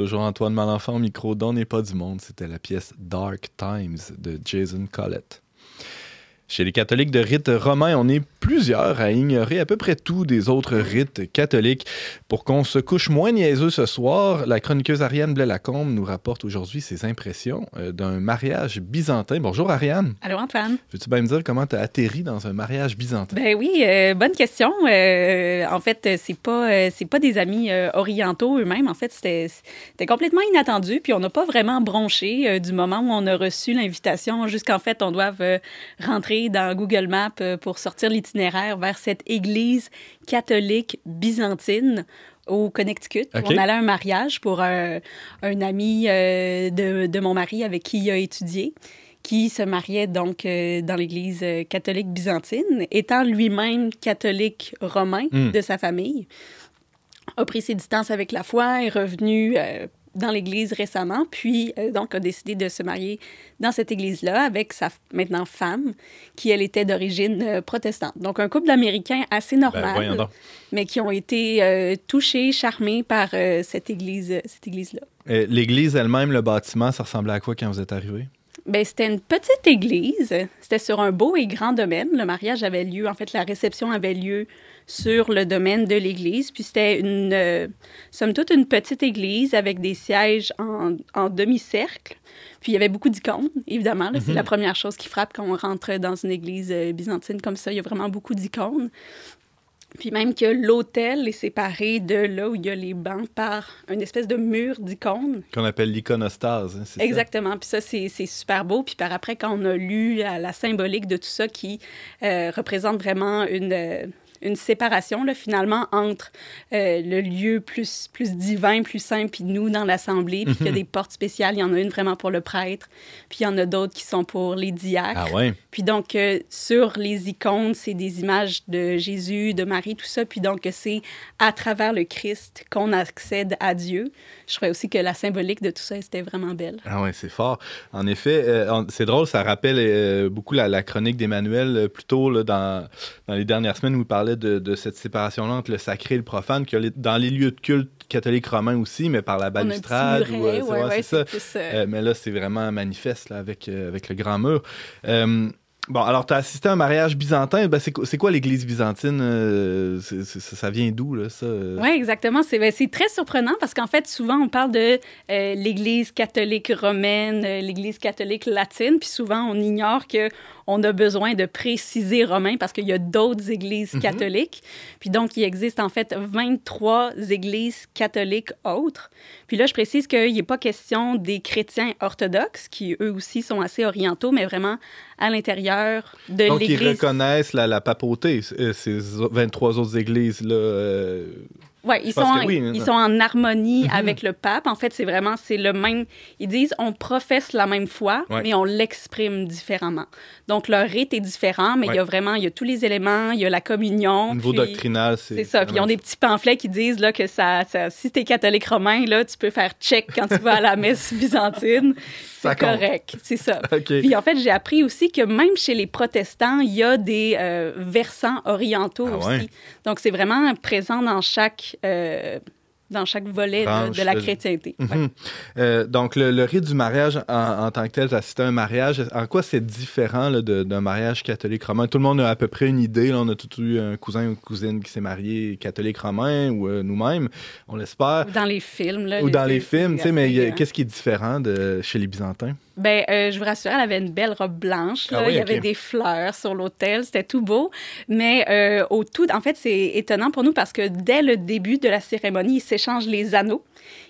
toujours Antoine Malenfant au micro d'On n'est pas du monde. C'était la pièce Dark Times de Jason Collett. Chez les catholiques de rite romain, on est plusieurs à ignorer à peu près tout des autres rites catholiques. Pour qu'on se couche moins niaiseux ce soir, la chroniqueuse Ariane Blais-Lacombe nous rapporte aujourd'hui ses impressions euh, d'un mariage byzantin. Bonjour Ariane. Allô, Antoine? Veux-tu bien me dire comment tu as atterri dans un mariage byzantin? Ben oui, euh, bonne question. Euh, en fait, c'est pas euh, c'est pas des amis orientaux eux-mêmes. En fait, c'était c'était complètement inattendu. Puis on n'a pas vraiment bronché du moment où on a reçu l'invitation jusqu'en fait on doive euh, dans Google Maps euh, pour sortir l'itinéraire vers cette église catholique byzantine au Connecticut. OK. On allait à un mariage pour un, un ami euh, de, de mon mari avec qui il a étudié, qui se mariait donc euh, dans l'Église catholique byzantine, étant lui-même catholique romain Mm. de sa famille. A pris ses distances avec la foi, est revenu euh, dans l'Église récemment, puis euh, donc a décidé de se marier dans cette Église-là avec sa maintenant femme, qui elle était d'origine euh, protestante. Donc un couple d'Américains assez Ben, normal mais qui ont été euh, touchés, charmés par cette église, cette église-là. L'église elle-même, le bâtiment, ça ressemblait à quoi quand vous êtes arrivé? Ben, c'était une petite église. C'était sur un beau et grand domaine. Le mariage avait lieu, en fait, la réception avait lieu sur le domaine de l'église. Puis c'était une, euh, somme toute, une petite église avec des sièges en, en demi-cercle. Puis il y avait beaucoup d'icônes, évidemment. C'est la première chose qui frappe quand on rentre dans une église euh, byzantine comme ça. Il y a vraiment beaucoup d'icônes. Puis même que l'hôtel est séparé de là où il y a les bancs par une espèce de mur d'icônes. Qu'on appelle l'iconostase. hein, c'est ça? Exactement. Puis ça, c'est super beau. Puis par après, quand on a lu la, la symbolique de tout ça qui euh, représente vraiment une, euh, une séparation, là, finalement, entre euh, le lieu plus, plus divin, plus saint, puis nous dans l'assemblée, puis qu'il y a des portes spéciales. Il y en a une vraiment pour le prêtre, puis il y en a d'autres qui sont pour les diacres. Ah ouais. Puis donc, euh, sur les icônes, c'est des images de Jésus, de Marie, tout ça. Puis donc, c'est à travers le Christ qu'on accède à Dieu. Je trouvais aussi que la symbolique de tout ça, c'était vraiment belle. Ah ouais, c'est fort. En effet, euh, c'est drôle, ça rappelle beaucoup la, la chronique d'Emmanuel euh, plus tôt là, dans, dans les dernières semaines où il parlait de, de cette séparation-là entre le sacré et le profane, les- dans les lieux de culte catholiques romains aussi, mais par la balustrade. ou, euh, ouais, ouais, ouais, ça. plus, euh, Euh, mais là, c'est vraiment manifeste là, avec, avec le grand mur. Euh, bon, alors, tu as assisté à un mariage byzantin? Ben, c'est, quoi- l'église byzantine? euh, ça, ça vient d'où, là, ça? euh? Oui, exactement. C'est ben, c'est très surprenant parce qu'en fait, souvent, on parle de euh, l'Église catholique romaine, l'Église catholique latine, puis souvent, on ignore que on a besoin de préciser romain parce qu'il y a d'autres églises Mhm. catholiques. Puis donc, il existe en fait 23 églises catholiques autres. Puis là, je précise qu'il n'est pas question des chrétiens orthodoxes, qui eux aussi sont assez orientaux, mais vraiment à l'intérieur de Donc, ils reconnaissent la, la papauté, euh, ces 23 autres églises-là. euh, Oui, ils, sont en, oui, ils sont en harmonie avec le pape. En fait, c'est vraiment, c'est le même. Ils disent, on professe la même foi, Ouais. mais on l'exprime différemment. Donc, leur rite est différent, mais il y a Ouais. vraiment, il y a tous les éléments, il y a la communion. Au niveau puis- doctrinal, c'est. C'est ça. Puis ils ont des petits pamphlets qui disent là, que ça, ça- si tu es catholique romain, là, tu peux faire check quand tu vas à la messe [LAUGHS] byzantine. C'est correct. C'est ça. [LAUGHS] OK. Puis en fait, j'ai appris aussi que même chez les protestants, il y a des euh, versants orientaux Ah aussi. ouais. Donc c'est vraiment présent dans chaque, euh, dans chaque volet de, Branche, de la chrétienté. Ouais. Mhm. Euh, donc, le, le rite du mariage en, en tant que tel, assisté à un mariage. En quoi c'est différent d'un mariage catholique romain? Tout le monde a à peu près une idée. là. on a tous eu un cousin ou une cousine qui s'est marié catholique romain ou euh, nous-mêmes, on l'espère. Dans les films. Là, Ou dans les films, tu sais, mais euh, qu'est-ce qui est différent de, chez les Byzantins? Ben, euh, je vous rassure, elle avait une belle robe blanche. là. Ah oui, Il y avait des fleurs sur l'autel. C'était tout beau. Mais euh, au tout, en fait, c'est étonnant pour nous parce que dès le début de la cérémonie, ils s'échangent les anneaux.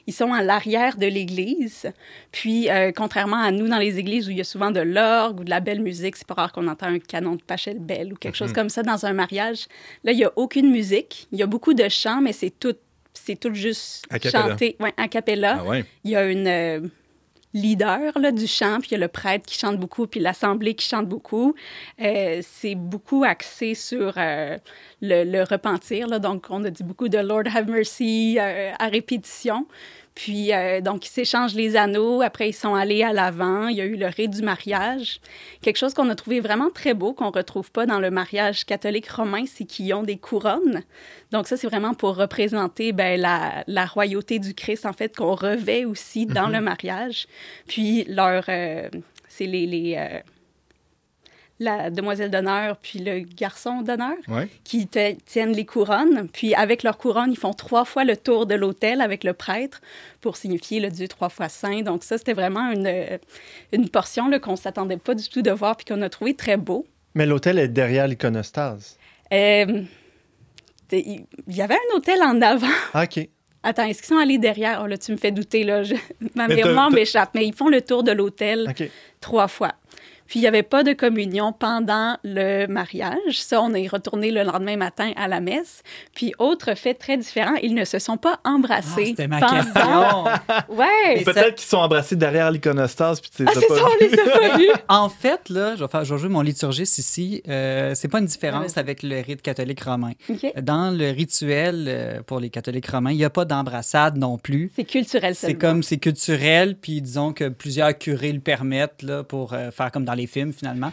Ils sont à l'arrière de l'église. Puis, euh, contrairement à nous dans les églises où il y a souvent de l'orgue ou de la belle musique, c'est pas rare qu'on entend un canon de Pachelbel ou quelque chose comme ça dans un mariage. Là, il y a aucune musique. Il y a beaucoup de chants, mais c'est tout, c'est tout juste chanté, ouais, a cappella. Ah ouais? Il y a une leader là, du chant, puis il y a le prêtre qui chante beaucoup, puis l'assemblée qui chante beaucoup. Euh, c'est beaucoup axé sur euh, le, repentir. Là. Donc, on a dit beaucoup de Lord have mercy euh, à répétition. Puis, euh, donc, ils s'échangent les anneaux. Après, ils sont allés à l'avant. Il y a eu le rite du mariage. Quelque chose qu'on a trouvé vraiment très beau, qu'on retrouve pas dans le mariage catholique romain, c'est qu'ils ont des couronnes. Donc, ça, c'est vraiment pour représenter ben, la, la royauté du Christ, en fait, qu'on revêt aussi dans le mariage. Puis, leur. euh, c'est les. les euh, la demoiselle d'honneur puis le garçon d'honneur Ouais. qui te- tiennent les couronnes. Puis avec leurs couronnes, ils font trois fois le tour de l'autel avec le prêtre pour signifier le Dieu trois fois saint. Donc ça, c'était vraiment une, une portion qu'on ne s'attendait pas du tout de voir puis qu'on a trouvé très beau. Mais l'hôtel est derrière l'iconostase. Euh, il y avait un hôtel en avant. Ah, OK. Attends, est-ce qu'ils sont allés derrière? Oh là, tu me fais douter, là. Je... Ma mémoire m'échappe. Mais ils font le tour de l'hôtel trois fois. Puis il n'y avait pas de communion pendant le mariage. Ça, on est retourné le lendemain matin à la messe. Puis autre fait très différent, ils ne se sont pas Ah, embrassés. C'était ma pendant- question. [LAUGHS] Ouais. Peut-être qu'ils sont embrassés derrière l'iconostase. puis tu les Ah, c'est pas ça, on les a pas vus. [LAUGHS] En fait, là, je vais, faire, je vais jouer mon liturgiste ici. Euh, c'est pas une différence Ouais. avec le rite catholique romain. Dans le rituel euh, pour les catholiques romains, il n'y a pas d'embrassade non plus. C'est culturel C'est comme c'est culturel, puis disons que plusieurs curés le permettent là, pour euh, faire comme dans les films finalement.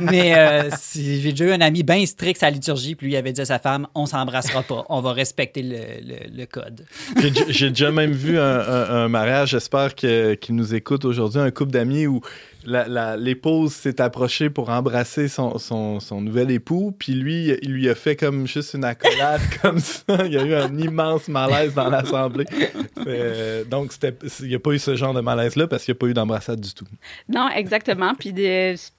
Mais euh, j'ai déjà eu un ami bien strict à la liturgie, puis lui il avait dit à sa femme on s'embrassera pas, on va respecter le, le- code. J'ai- déjà même vu un, mariage, j'espère que- qu'ils nous écoutent aujourd'hui, un couple d'amis où la- l'épouse s'est approchée pour embrasser son, son- son nouvel époux, puis lui, il lui a fait comme juste une accolade [LAUGHS] comme ça. Il y a eu un immense malaise dans l'assemblée. Euh, donc, c'était- il n'y a pas eu ce genre de malaise-là parce qu'il n'y a pas eu d'embrassade du tout. Non, exactement. Puis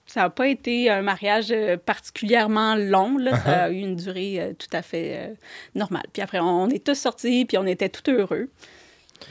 ça n'a pas été un mariage euh, particulièrement long. Là. Ça a eu une durée euh, tout à fait normale. Puis après, on est tous sortis, puis on était tout heureux.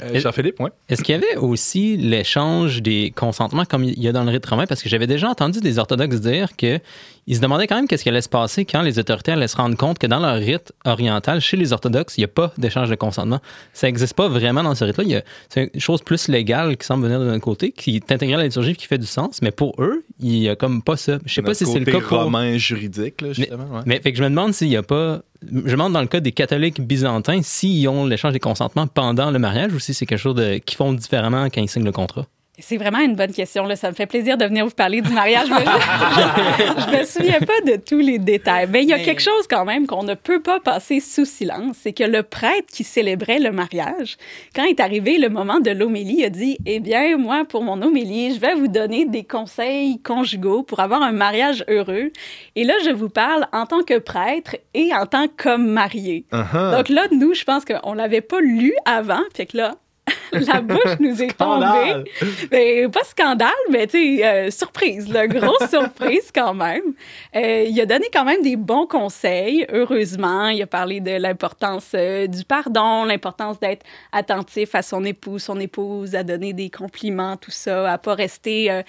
Euh, Jean-Philippe, oui. Est-ce qu'il y avait aussi l'échange des consentements comme il y a dans le rite romain? Parce que j'avais déjà entendu des orthodoxes dire que ils se demandaient quand même qu'est-ce qui allait se passer quand les autorités allaient se rendre compte que dans leur rite oriental, chez les orthodoxes, il n'y a pas d'échange de consentement. Ça n'existe pas vraiment dans ce rite-là. Il y a- C'est une chose plus légale qui semble venir d'un côté, qui est intégrée à la liturgie et qui fait du sens. Mais pour eux, il n'y a comme pas ça. Je sais pas si c'est le cas pour... romain juridique, là, justement. ouais. Mais fait que je me demande s'il n'y a pas. Je demande dans le cas des catholiques byzantins s'ils ont l'échange des consentements pendant le mariage ou si c'est quelque chose de, qu'ils font différemment quand ils signent le contrat? C'est vraiment une bonne question. Là. Ça me fait plaisir de venir vous parler du mariage. [LAUGHS] je ne me souviens pas de tous les détails. Mais il y a quelque chose quand même qu'on ne peut pas passer sous silence. C'est que le prêtre qui célébrait le mariage, quand est arrivé le moment de l'homélie, a dit Eh bien, moi, pour mon homélie, je vais vous donner des conseils conjugaux pour avoir un mariage heureux. Et là, je vous parle en tant que prêtre et en tant qu'homme marié. Uh-huh. Donc là, nous, je pense qu'on ne l'avait pas lu avant. Fait que là, [LAUGHS] la bouche nous est tombée. Scandale! Ben, pas scandale, mais tu sais, euh, surprise, là, grosse [LAUGHS] surprise quand même. Euh, il a donné quand même des bons conseils, heureusement. Il a parlé de l'importance euh, du pardon, l'importance d'être attentif à son époux, son épouse, à donner des compliments, tout ça, à pas rester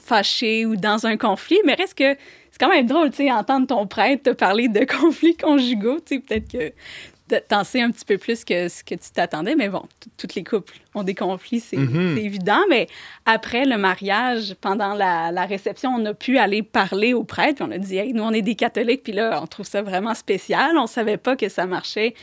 fâché ou dans un conflit. Mais reste que c'est quand même drôle, tu sais, entendre ton prêtre te parler de [LAUGHS] conflits conjugaux, tu sais, peut-être que t'en sais un petit peu plus que ce que tu t'attendais, mais bon, toutes les couples ont des conflits, c'est Mhm. c'est évident, mais après le mariage, pendant la, la réception, on a pu aller parler au prêtre, puis on a dit, hey, nous, on est des catholiques, puis là, on trouve ça vraiment spécial, on savait pas que ça marchait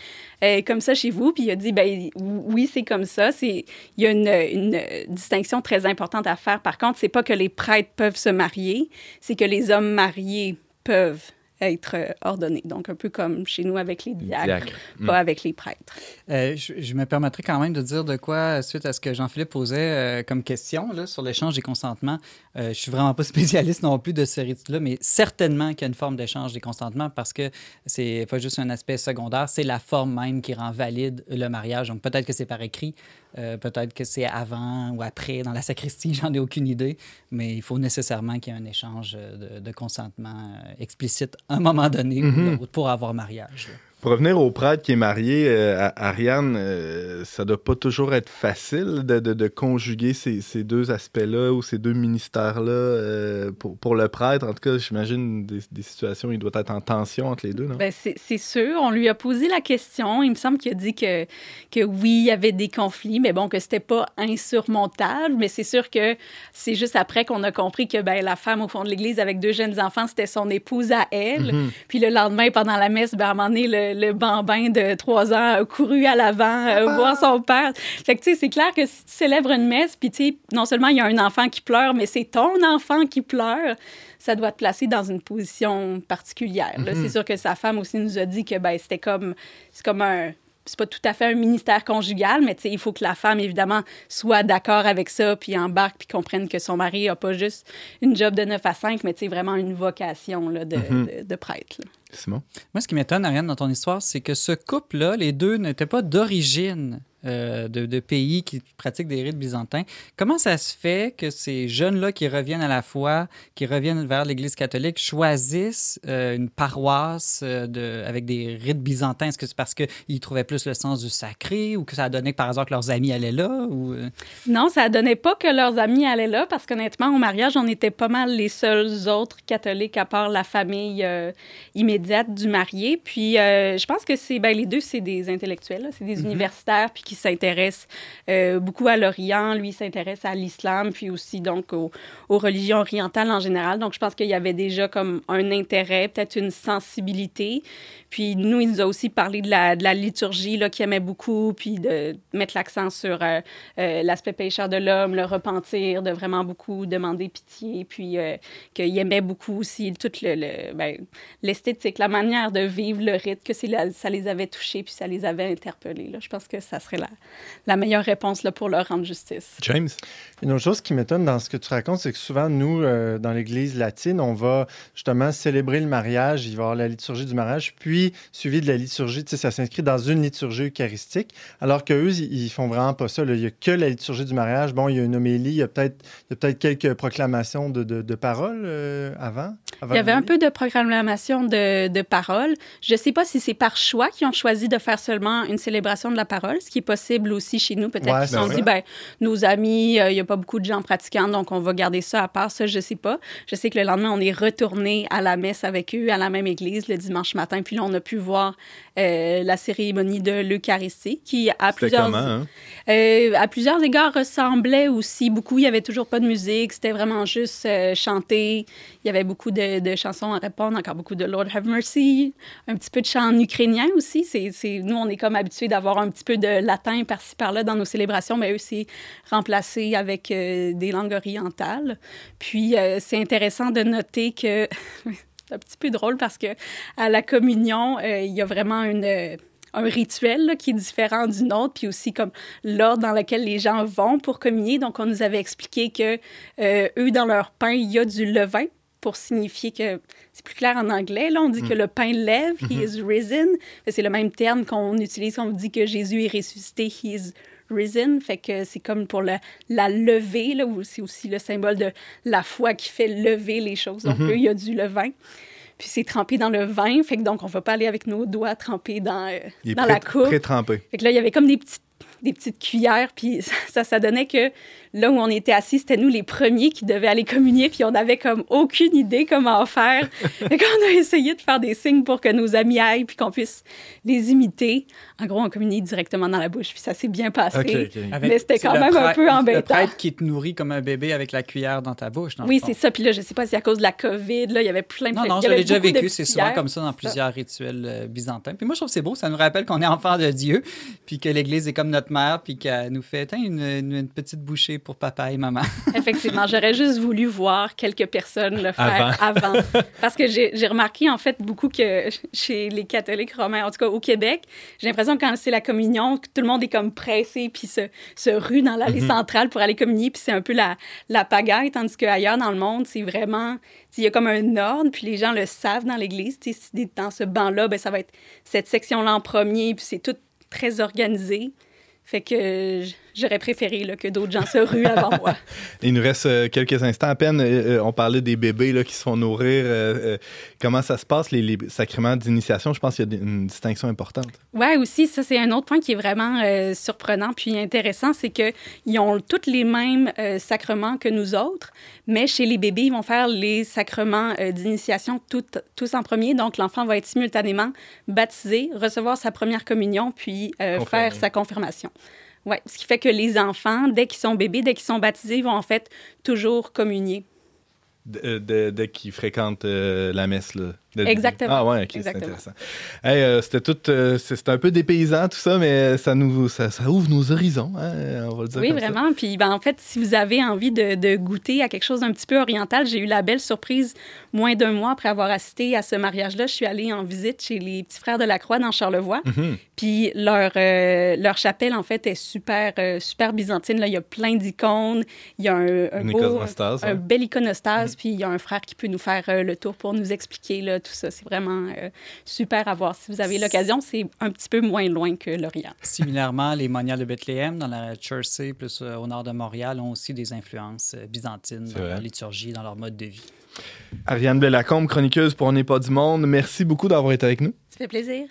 euh, comme ça chez vous, puis il a dit, ben oui, c'est comme ça, c'est il y a une, une distinction très importante à faire, par contre, c'est pas que les prêtres peuvent se marier, c'est que les hommes mariés peuvent être euh, ordonnés, donc un peu comme chez nous avec les diacres Diacre. pas avec les prêtres. Euh, je, je me permettrai quand même de dire de quoi, suite à ce que Jean-Philippe posait euh, comme question là, sur l'échange des consentements. Euh, je suis vraiment pas [LAUGHS] spécialiste non plus de ce rite-là, mais certainement qu'il y a une forme d'échange des consentements parce que c'est pas juste un aspect secondaire, c'est la forme même qui rend valide le mariage. Donc peut-être que c'est par écrit, euh, peut-être que c'est avant ou après dans la sacristie, [LAUGHS] j'en ai aucune idée, mais il faut nécessairement qu'il y ait un échange euh, de, de consentement euh, explicite à un moment donné Mhm. l'autre pour avoir mariage. là. Pour revenir au prêtre qui est marié, euh, à- Ariane, euh, ça doit pas toujours être facile de, de- de conjuguer ces, ces deux aspects-là ou ces deux ministères-là. euh, pour, pour le prêtre, en tout cas, j'imagine des, des situations où il doit être en tension entre les deux, non? Ben, c'est c'est sûr. On lui a posé la question. Il me semble qu'il a dit que, que oui, il y avait des conflits, mais bon, que c'était pas insurmontable. Mais c'est sûr que c'est juste après qu'on a compris que ben, la femme au fond de l'église avec deux jeunes enfants, c'était son épouse à elle. Mhm. Puis le lendemain, pendant la messe, ben, à un moment donné, le, le bambin de trois ans a couru à l'avant euh, voir son père. Fait que, tu sais, c'est clair que si tu célèbres une messe, puis, tu sais, non seulement il y a un enfant qui pleure, mais c'est ton enfant qui pleure, ça doit te placer dans une position particulière. C'est sûr que sa femme aussi nous a dit que, ben, c'était comme, c'est comme un c'est pas tout à fait un ministère conjugal, mais il faut que la femme, évidemment, soit d'accord avec ça, puis embarque, puis comprenne que son mari n'a pas juste une job de 9 à 5, mais vraiment une vocation là, de, de- de prêtre. là. Simon? Moi, ce qui m'étonne, Ariane, dans ton histoire, c'est que ce couple-là, les deux n'étaient pas d'origine euh, de, de pays qui pratiquent des rites byzantins. Comment ça se fait que ces jeunes-là qui reviennent à la foi, qui reviennent vers l'Église catholique, choisissent euh, une paroisse euh, de, avec des rites byzantins? Est-ce que c'est parce qu'ils trouvaient plus le sens du sacré ou que ça a donné que par hasard que leurs amis allaient là? Ou, Non, ça donnait pas que leurs amis allaient là parce qu'honnêtement, au mariage, on était pas mal les seuls autres catholiques à part la famille euh, immédiate du marié. Puis euh, je pense que c'est ben, les deux, c'est des intellectuels, c'est des universitaires puis qui s'intéressent euh, beaucoup à l'Orient. Lui il s'intéresse à l'islam puis aussi donc aux, aux religions orientales en général. Donc je pense qu'il y avait déjà comme un intérêt, peut-être une sensibilité. Puis nous, il nous a aussi parlé de la, de la liturgie là, qu'il aimait beaucoup, puis de mettre l'accent sur euh, l'aspect pécheur de l'homme, le repentir, de vraiment beaucoup demander pitié, puis qu'il aimait beaucoup aussi tout le, le- ben, l'esthétique, la manière de vivre le rite, que c'est la- ça les avait touchés, puis ça les avait interpellés. Là. Je pense que ça serait la, la meilleure réponse là, pour leur rendre justice. James? Une autre chose qui m'étonne dans ce que tu racontes, c'est que souvent, nous, euh, dans l'Église latine, on va justement célébrer le mariage. Il va y avoir la liturgie du mariage, puis suivi de la liturgie. Tu sais, ça s'inscrit dans une liturgie eucharistique, alors qu'eux, ils, ils font vraiment pas ça. là. Il y a que la liturgie du mariage. Bon, il y a une homélie, il y a peut-être il y a peut-être quelques proclamations de, de, de paroles euh, avant, avant Il y avait un peu de proclamation de, de parole. Je ne sais pas si c'est par choix qu'ils ont choisi de faire seulement une célébration de la parole, ce qui est possible aussi chez nous. Peut-être Ouais, qu'ils se sont dit, ben, nos amis, euh, il n'y a pas beaucoup de gens pratiquants, donc on va garder ça à part. Ça, je ne sais pas. Je sais que le lendemain, on est retourné à la messe avec eux, à la même église, le dimanche matin. Puis là, on a pu voir euh, la cérémonie de l'Eucharistie, qui à plusieurs... comment, hein? Euh, à plusieurs égards ressemblait aussi beaucoup. Il y avait toujours pas de musique, c'était vraiment juste chanter. Il y avait beaucoup de, de chansons à répondre, encore beaucoup de Lord Have Mercy, un petit peu de chant en ukrainien aussi. C'est, c'est- nous, on est comme habitués d'avoir un petit peu de latin par-ci par-là dans nos célébrations, mais eux, c'est remplacé avec euh, des langues orientales. Puis, euh, c'est intéressant de noter que [LAUGHS] c'est un petit peu drôle parce que à la communion, euh, il y a vraiment une un rituel qui est différent d'une autre, puis aussi comme l'ordre dans lequel les gens vont pour communier. Donc, on nous avait expliqué que eux, dans leur pain, il y a du levain pour signifier que c'est plus clair en anglais. Là, on dit que le pain lève, he is risen. C'est le même terme qu'on utilise quand on dit que Jésus est ressuscité, he is risen. Fait que c'est comme pour la, la levée, là, où c'est aussi le symbole de la foi qui fait lever les choses. Donc, eux, il y a du levain. Puis c'est trempé dans le vin, fait que donc on va pas aller avec nos doigts trempés dans, euh, dans la coupe. Fait que là, il y avait comme des petites, des petites cuillères, puis [LAUGHS] ça, ça donnait que là où on était assis, c'était nous les premiers qui devaient aller communier, puis on n'avait comme aucune idée comment faire. [LAUGHS] fait qu'on a essayé de faire des signes pour que nos amis aillent, puis qu'on puisse les imiter. En gros, on communie directement dans la bouche, puis ça s'est bien passé. Avec- Mais c'était quand le même un peu Le embêtant. prêtre qui te nourrit comme un bébé avec la cuillère dans ta bouche. dans le Oui, c'est ça. Puis là, je sais pas si à cause de la COVID, là, il y avait plein de Non, non, je l'ai déjà vécu. C'est souvent comme ça dans plusieurs rituels euh, byzantins. Puis moi, je trouve que c'est beau. Ça nous rappelle qu'on est enfant de Dieu, puis que l'Église est comme notre mère, puis qu'elle nous fait Tiens, une, une- une petite bouchée pour papa et maman. [LAUGHS] Effectivement, j'aurais juste voulu voir quelques personnes le faire avant. [LAUGHS] Parce que j'ai j'ai remarqué, en fait, beaucoup que [LAUGHS] chez les catholiques romains, en tout cas au Québec, j'ai l'impression que quand c'est la communion, que tout le monde est comme pressé puis se, se rue dans l'allée centrale pour aller communier, puis c'est un peu la, la pagaille, tandis qu'ailleurs dans le monde, c'est vraiment... Il y a comme un ordre, puis les gens le savent dans l'Église. Tu sais, Si dans ce banc-là, ben, ça va être cette section-là en premier, puis c'est tout très organisé. Fait que j'aurais préféré là, que d'autres gens se ruent avant moi. [LAUGHS] Il nous reste euh, quelques instants à peine. Euh, euh, on parlait des bébés là, qui se font nourrir. Comment ça se passe, les, les sacrements d'initiation? Je pense qu'il y a une distinction importante. Ouais, aussi, ça, c'est un autre point qui est vraiment euh, surprenant puis intéressant, c'est qu'ils ont tous les mêmes euh, sacrements que nous autres, mais chez les bébés, ils vont faire les sacrements euh, d'initiation tous en premier. Donc, l'enfant va être simultanément baptisé, recevoir sa première communion, puis faire sa confirmation. Ouais, ce qui fait que les enfants, dès qu'ils sont bébés, dès qu'ils sont baptisés, vont en fait toujours communier. Euh, dès qu'ils fréquentent euh, la messe. Là, Exactement. Ah ouais, c'est intéressant. Hey, euh, c'était tout, euh, un peu dépaysant tout ça, mais ça nous, ça, ça ouvre nos horizons, hein, on va le dire Oui, comme ça. vraiment. Puis, ben, en fait, si vous avez envie de, de goûter à quelque chose d'un petit peu oriental, j'ai eu la belle surprise, moins d'un mois après avoir assisté à ce mariage-là, je suis allée en visite chez les petits frères de la Croix dans Charlevoix. Mhm. Puis leur, euh, leur chapelle, en fait, est super, euh, super byzantine. Là, il y a plein d'icônes. Il y a un, beau- un ouais. bel iconostase. Puis il y a un frère qui peut nous faire le tour pour nous expliquer là, tout ça. C'est vraiment euh, super à voir. Si vous avez l'occasion, c'est un petit peu moins loin que l'Orient. Similairement, les moniales de Bethléem, dans la Jersey, plus euh, au nord de Montréal, ont aussi des influences euh, byzantines dans vrai. leur liturgie, dans leur mode de vie. Ariane Blais-Lacombe, chroniqueuse pour On n'est pas du monde, merci beaucoup d'avoir été avec nous. Ça fait plaisir.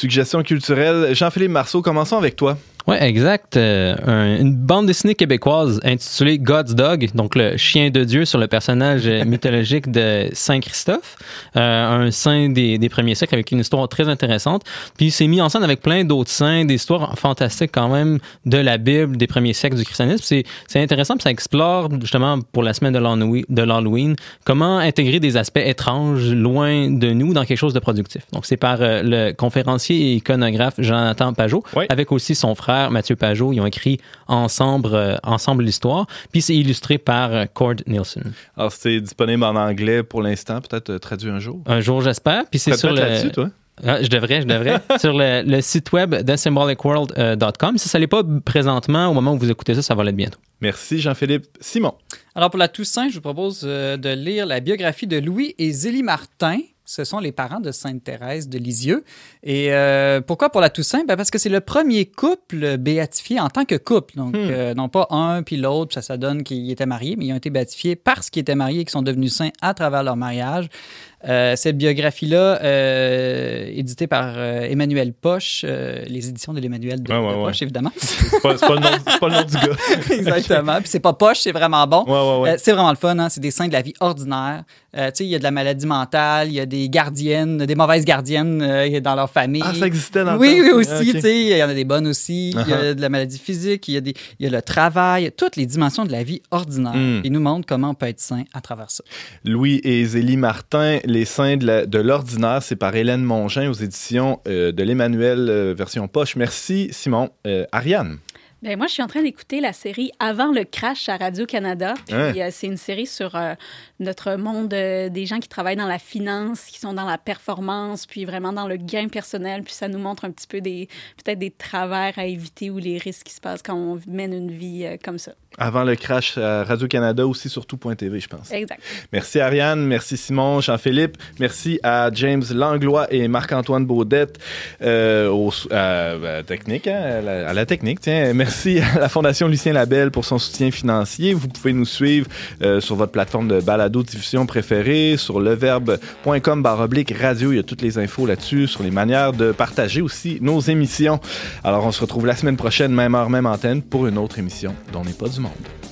Suggestion culturelle. Jean-Philippe Marceau, commençons avec toi. Oui, exact. Euh, un- une bande dessinée québécoise intitulée God's Dog, donc le chien de Dieu sur le personnage [LAUGHS] mythologique de Saint Christophe, euh, un saint des, des premiers siècles avec une histoire très intéressante. Puis c'est mis en scène avec plein d'autres saints, des histoires fantastiques quand même de la Bible des premiers siècles du christianisme. C'est, c'est intéressant, puis ça explore justement pour la semaine de l'Halloween, de l'Halloween comment intégrer des aspects étranges loin de nous dans quelque chose de productif. Donc c'est par euh, le conférencier et iconographe Jonathan Pajot, Oui. avec aussi son frère Mathieu Pajot. Ils ont écrit ensemble, euh, ensemble l'histoire. Puis c'est illustré par euh, Cord Nielsen. Alors, c'est disponible en anglais pour l'instant, peut-être euh, traduit un jour? Un jour, j'espère. Puis c'est sur le... toi? Ah, je devrais, je devrais. [LAUGHS] sur le, le site web thesymbolicworld.com. Si ça l'est pas présentement, au moment où vous écoutez ça, ça va l'être bientôt. Merci, Jean-Philippe. Simon. Alors, pour la Toussaint, je vous propose euh, de lire la biographie de Louis et Zélie Martin. Ce sont les parents de Sainte-Thérèse de Lisieux. Et euh, pourquoi pour la Toussaint? Ben, parce que c'est le premier couple béatifié en tant que couple. Donc, euh, non pas un puis l'autre, ça, ça donne qu'ils étaient mariés, mais ils ont été béatifiés parce qu'ils étaient mariés et qu'ils sont devenus saints à travers leur mariage. Euh, cette biographie-là, euh, éditée par euh, Emmanuel Poche, les éditions de l'Emmanuel de, Ouais, ouais, de ouais. Poche, évidemment. C'est pas, pas le nom, pas le nom du gars. [LAUGHS] Exactement. Puis c'est pas Poche, c'est vraiment bon. Ouais, ouais, ouais. C'est vraiment le fun, hein? c'est des saints de la vie ordinaire. Tu sais, il y a de la maladie mentale, il y a des gardiennes, des mauvaises gardiennes dans leur famille. Ah, ça existait dans Oui, oui, aussi, Ah, tu sais, il y en a des bonnes aussi. Il y a Uh-huh. de la maladie physique, il y, a des, y a le travail, toutes les dimensions de la vie ordinaire. Mm. Il nous montre comment on peut être saint à travers ça. Louis et Zélie Martin, Les Saints de l'Ordinaire, c'est par Hélène Mongin aux éditions euh, de l'Emmanuel euh, version poche. Merci, Simon. Euh, Ariane. Ben, moi, je suis en train d'écouter la série Avant le crash à Radio-Canada. Puis, Hein? c'est une série sur notre monde euh, des gens qui travaillent dans la finance, qui sont dans la performance, puis vraiment dans le gain personnel. Puis ça nous montre un petit peu des peut-être des travers à éviter ou les risques qui se passent quand on mène une vie euh, comme ça. Avant le crash à Radio-Canada, aussi sur tout.tv, je pense. Exact. Merci Ariane, merci Simon, Jean-Philippe, merci à James Langlois et Marc-Antoine Baudette euh, au, à, à technique, hein, à, la, à la technique. Tiens, merci à la Fondation Lucien Labelle pour son soutien financier. Vous pouvez nous suivre sur votre plateforme de balado diffusion préférée, sur leverbe.com baroblique radio. Il y a toutes les infos là-dessus, sur les manières de partager aussi nos émissions. Alors on se retrouve la semaine prochaine, même heure, même antenne, pour une autre émission dont n'est pas du monde.